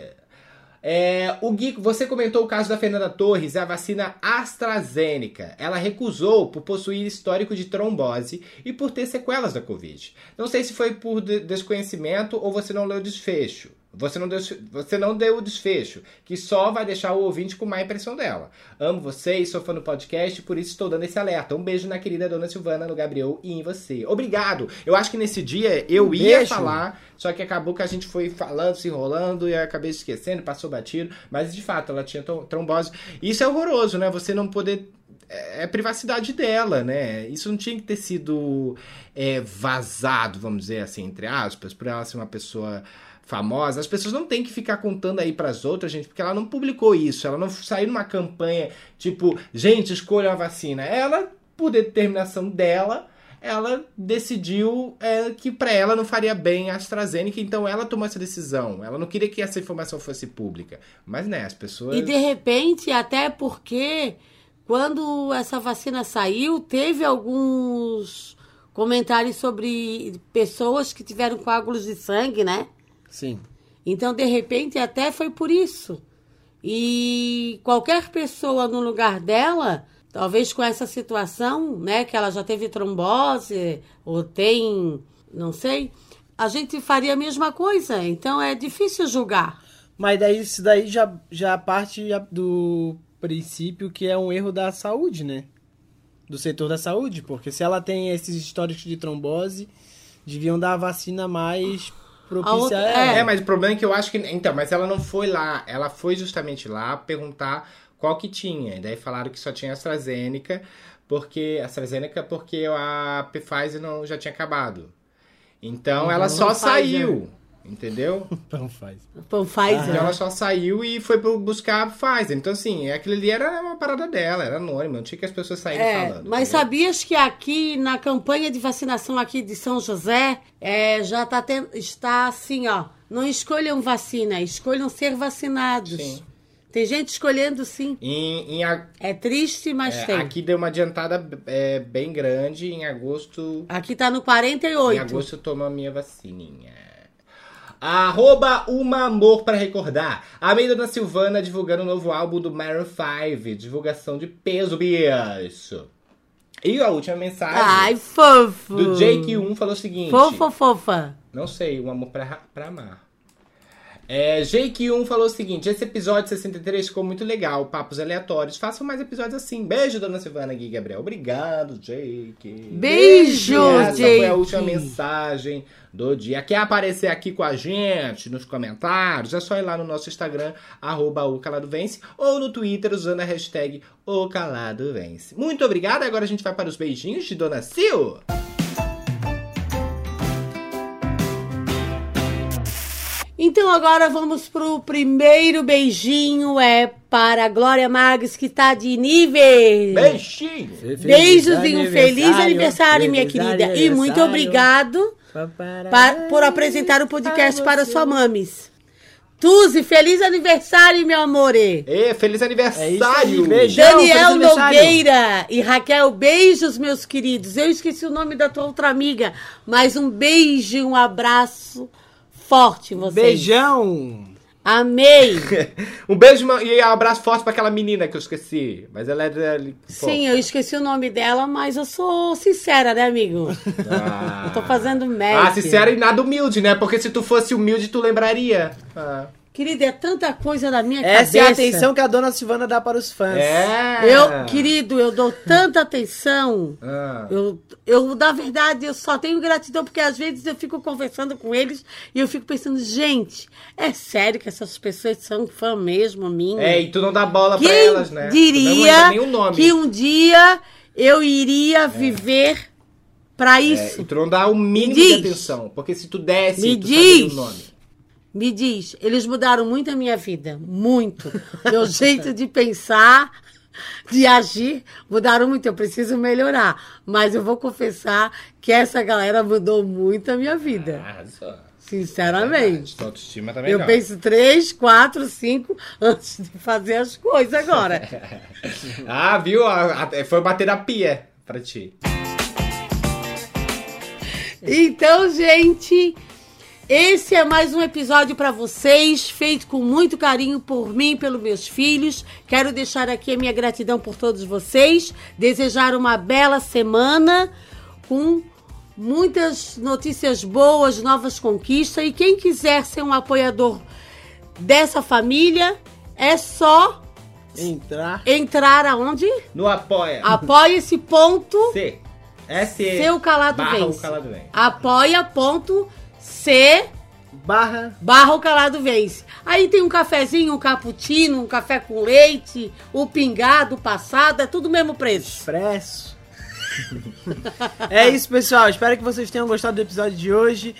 É, o Gui, você comentou o caso da Fernanda Torres a vacina AstraZeneca. Ela recusou por possuir histórico de trombose e por ter sequelas da Covid. Não sei se foi por de- desconhecimento ou você não leu o desfecho. Você não, deu, você não deu o desfecho, que só vai deixar o ouvinte com má impressão dela. Amo vocês, sou fã do podcast, por isso estou dando esse alerta. Um beijo na querida dona Silvana, no Gabriel e em você. Obrigado! Eu acho que nesse dia eu Um ia beijo. falar, só que acabou que a gente foi falando, se enrolando e eu acabei esquecendo, passou batido. Mas de fato, ela tinha trom- trombose. Isso é horroroso, né? Você não poder. É é privacidade dela, né? Isso não tinha que ter sido é, vazado, vamos dizer assim, entre aspas, por ela ser uma pessoa famosa. As pessoas não têm que ficar contando aí pras outras, gente, porque ela não publicou isso, ela não saiu numa campanha tipo, gente, escolha a vacina. Ela, por determinação dela, ela decidiu é, que pra ela não faria bem a AstraZeneca, então ela tomou essa decisão. Ela não queria que essa informação fosse pública. Mas, né, as pessoas. E de repente, até porque quando essa vacina saiu, teve alguns comentários sobre pessoas que tiveram coágulos de sangue, né? Sim. Então, de repente, até foi por isso. E qualquer pessoa no lugar dela, talvez com essa situação, né, que ela já teve trombose ou tem, não sei, a gente faria a mesma coisa. Então é difícil julgar. Mas daí isso daí já, já parte do princípio que é um erro da saúde, né? Do setor da saúde, porque se ela tem esses históricos de trombose, deviam dar a vacina mais propícia A outra- é. É, mas o problema é que eu acho que. Então, mas ela não foi lá. Ela foi justamente lá perguntar qual que tinha. E daí falaram que só tinha AstraZeneca, porque. AstraZeneca porque a Pfizer não, já tinha acabado. Então ela só Pfizer. Entendeu? Não faz. Pão Pfizer. Então ela só saiu e foi buscar a Pfizer. Então, assim, aquilo ali era uma parada dela, era anônimo, não tinha que as pessoas saírem É, falando. mas entendeu? sabias que aqui na campanha de vacinação aqui de São José é, já tá ten- está assim, ó. Não escolham vacina, escolham ser vacinados. Sim. Tem gente escolhendo sim. Em, em a- É triste, mas é, tem. aqui deu uma adiantada é, bem grande. Em agosto Aqui tá no 48. Em agosto eu tomo a minha vacininha. Arroba uma amor para recordar. A meia Dona Silvana divulgando o novo álbum do Maroon 5. Divulgação de peso, bicho. E a última mensagem Ai, fofo. do Jake1 falou o seguinte. Fofa, fofa. Não sei, um amor pra, pra amar. É, Jake1 falou o seguinte: esse episódio 63 ficou muito legal. Papos aleatórios. Façam mais episódios assim. Beijo, dona Silvana Gui Gabriel. Obrigado, Jake. Beijo, Essa foi a Jake. última mensagem do dia. Quer aparecer aqui com a gente nos comentários? É só ir lá no nosso Instagram, arroba o Calado Vence, ou no Twitter usando a hashtag o Calado Vence. Muito obrigado. Agora a gente vai para os beijinhos de Dona Sil. Então agora vamos pro primeiro beijinho. É para a Glória Mags, que tá de nível. Beijinho! Beijos e um feliz aniversário, minha querida. E muito obrigado pa- por apresentar o podcast para sua mames. Tuzi, feliz aniversário, meu amor. E feliz É aí, aniversário! beijo. Daniel feliz aniversário. Nogueira e Raquel, beijos, meus queridos. Eu esqueci o nome da tua outra amiga, mas um beijo e um abraço forte vocês. Beijão! Amei. Um beijo e um abraço forte pra aquela menina que eu esqueci. Mas ela é. Sim, eu esqueci o nome dela, mas eu sou sincera, né, amigo? Ah, Eu tô fazendo merda. ah sincera e nada humilde, né? Porque se tu fosse humilde, tu lembraria. Ah. Querida, é tanta coisa na minha Essa é a cabeça. atenção que a dona Silvana dá para os fãs. É. Eu, querido, eu dou tanta atenção. Ah. Eu, eu, na verdade, eu só tenho gratidão porque às vezes eu fico conversando com eles e eu fico pensando, gente, é sério que essas pessoas são fã mesmo minha? É, e tu não dá bola pra Quem elas, né? Diria que um dia eu iria viver pra É, isso? e tu não dá o mínimo de atenção. Porque se tu desse, Me tu saberia diz. o nome. Me diz, eles mudaram muito a minha vida, muito. Meu jeito de pensar, de agir, mudaram muito. Eu preciso melhorar. Mas eu vou confessar que essa galera mudou muito a minha vida. Arrasou. Sinceramente. Tua autoestima tá melhor. Eu penso três, quatro, cinco antes de fazer as coisas agora. Ah, viu? Foi uma terapia pra ti. Então, gente, esse é mais um episódio para vocês, feito com muito carinho por mim, pelos meus filhos. Quero deixar aqui a minha gratidão por todos vocês, desejar uma bela semana com muitas notícias boas, novas conquistas. E quem quiser ser um apoiador dessa família, é só Entrar. entrar aonde? No apoia. Apoia esse ponto. C. S. Seu calado vence. o calado vence. Apoia.c Barra. barra o calado vence. Aí tem um cafezinho, um cappuccino, um café com leite, o pingado, o passado, é tudo o mesmo preço. Expresso. é isso, pessoal. Espero que vocês tenham gostado do episódio de hoje.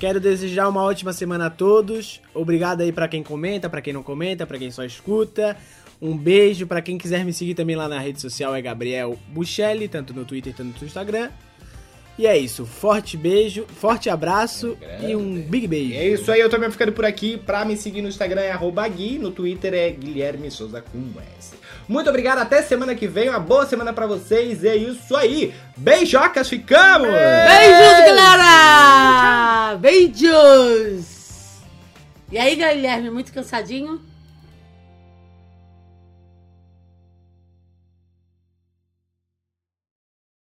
Quero desejar uma ótima semana a todos. Obrigado aí pra quem comenta, pra quem não comenta, pra quem só escuta. Um beijo pra quem quiser me seguir também lá na rede social é Gabriel Buchelli, tanto no Twitter quanto no Instagram. E é isso. Forte beijo, forte abraço e um big beijo. É isso aí, eu também ficando por aqui. Pra me seguir no Instagram é Gui, no Twitter é Guilherme Souza com S. Muito obrigado, até semana que vem. Uma boa semana pra vocês. É isso aí. Beijocas, ficamos! Beijos, galera! Beijos! E aí, Guilherme, muito cansadinho?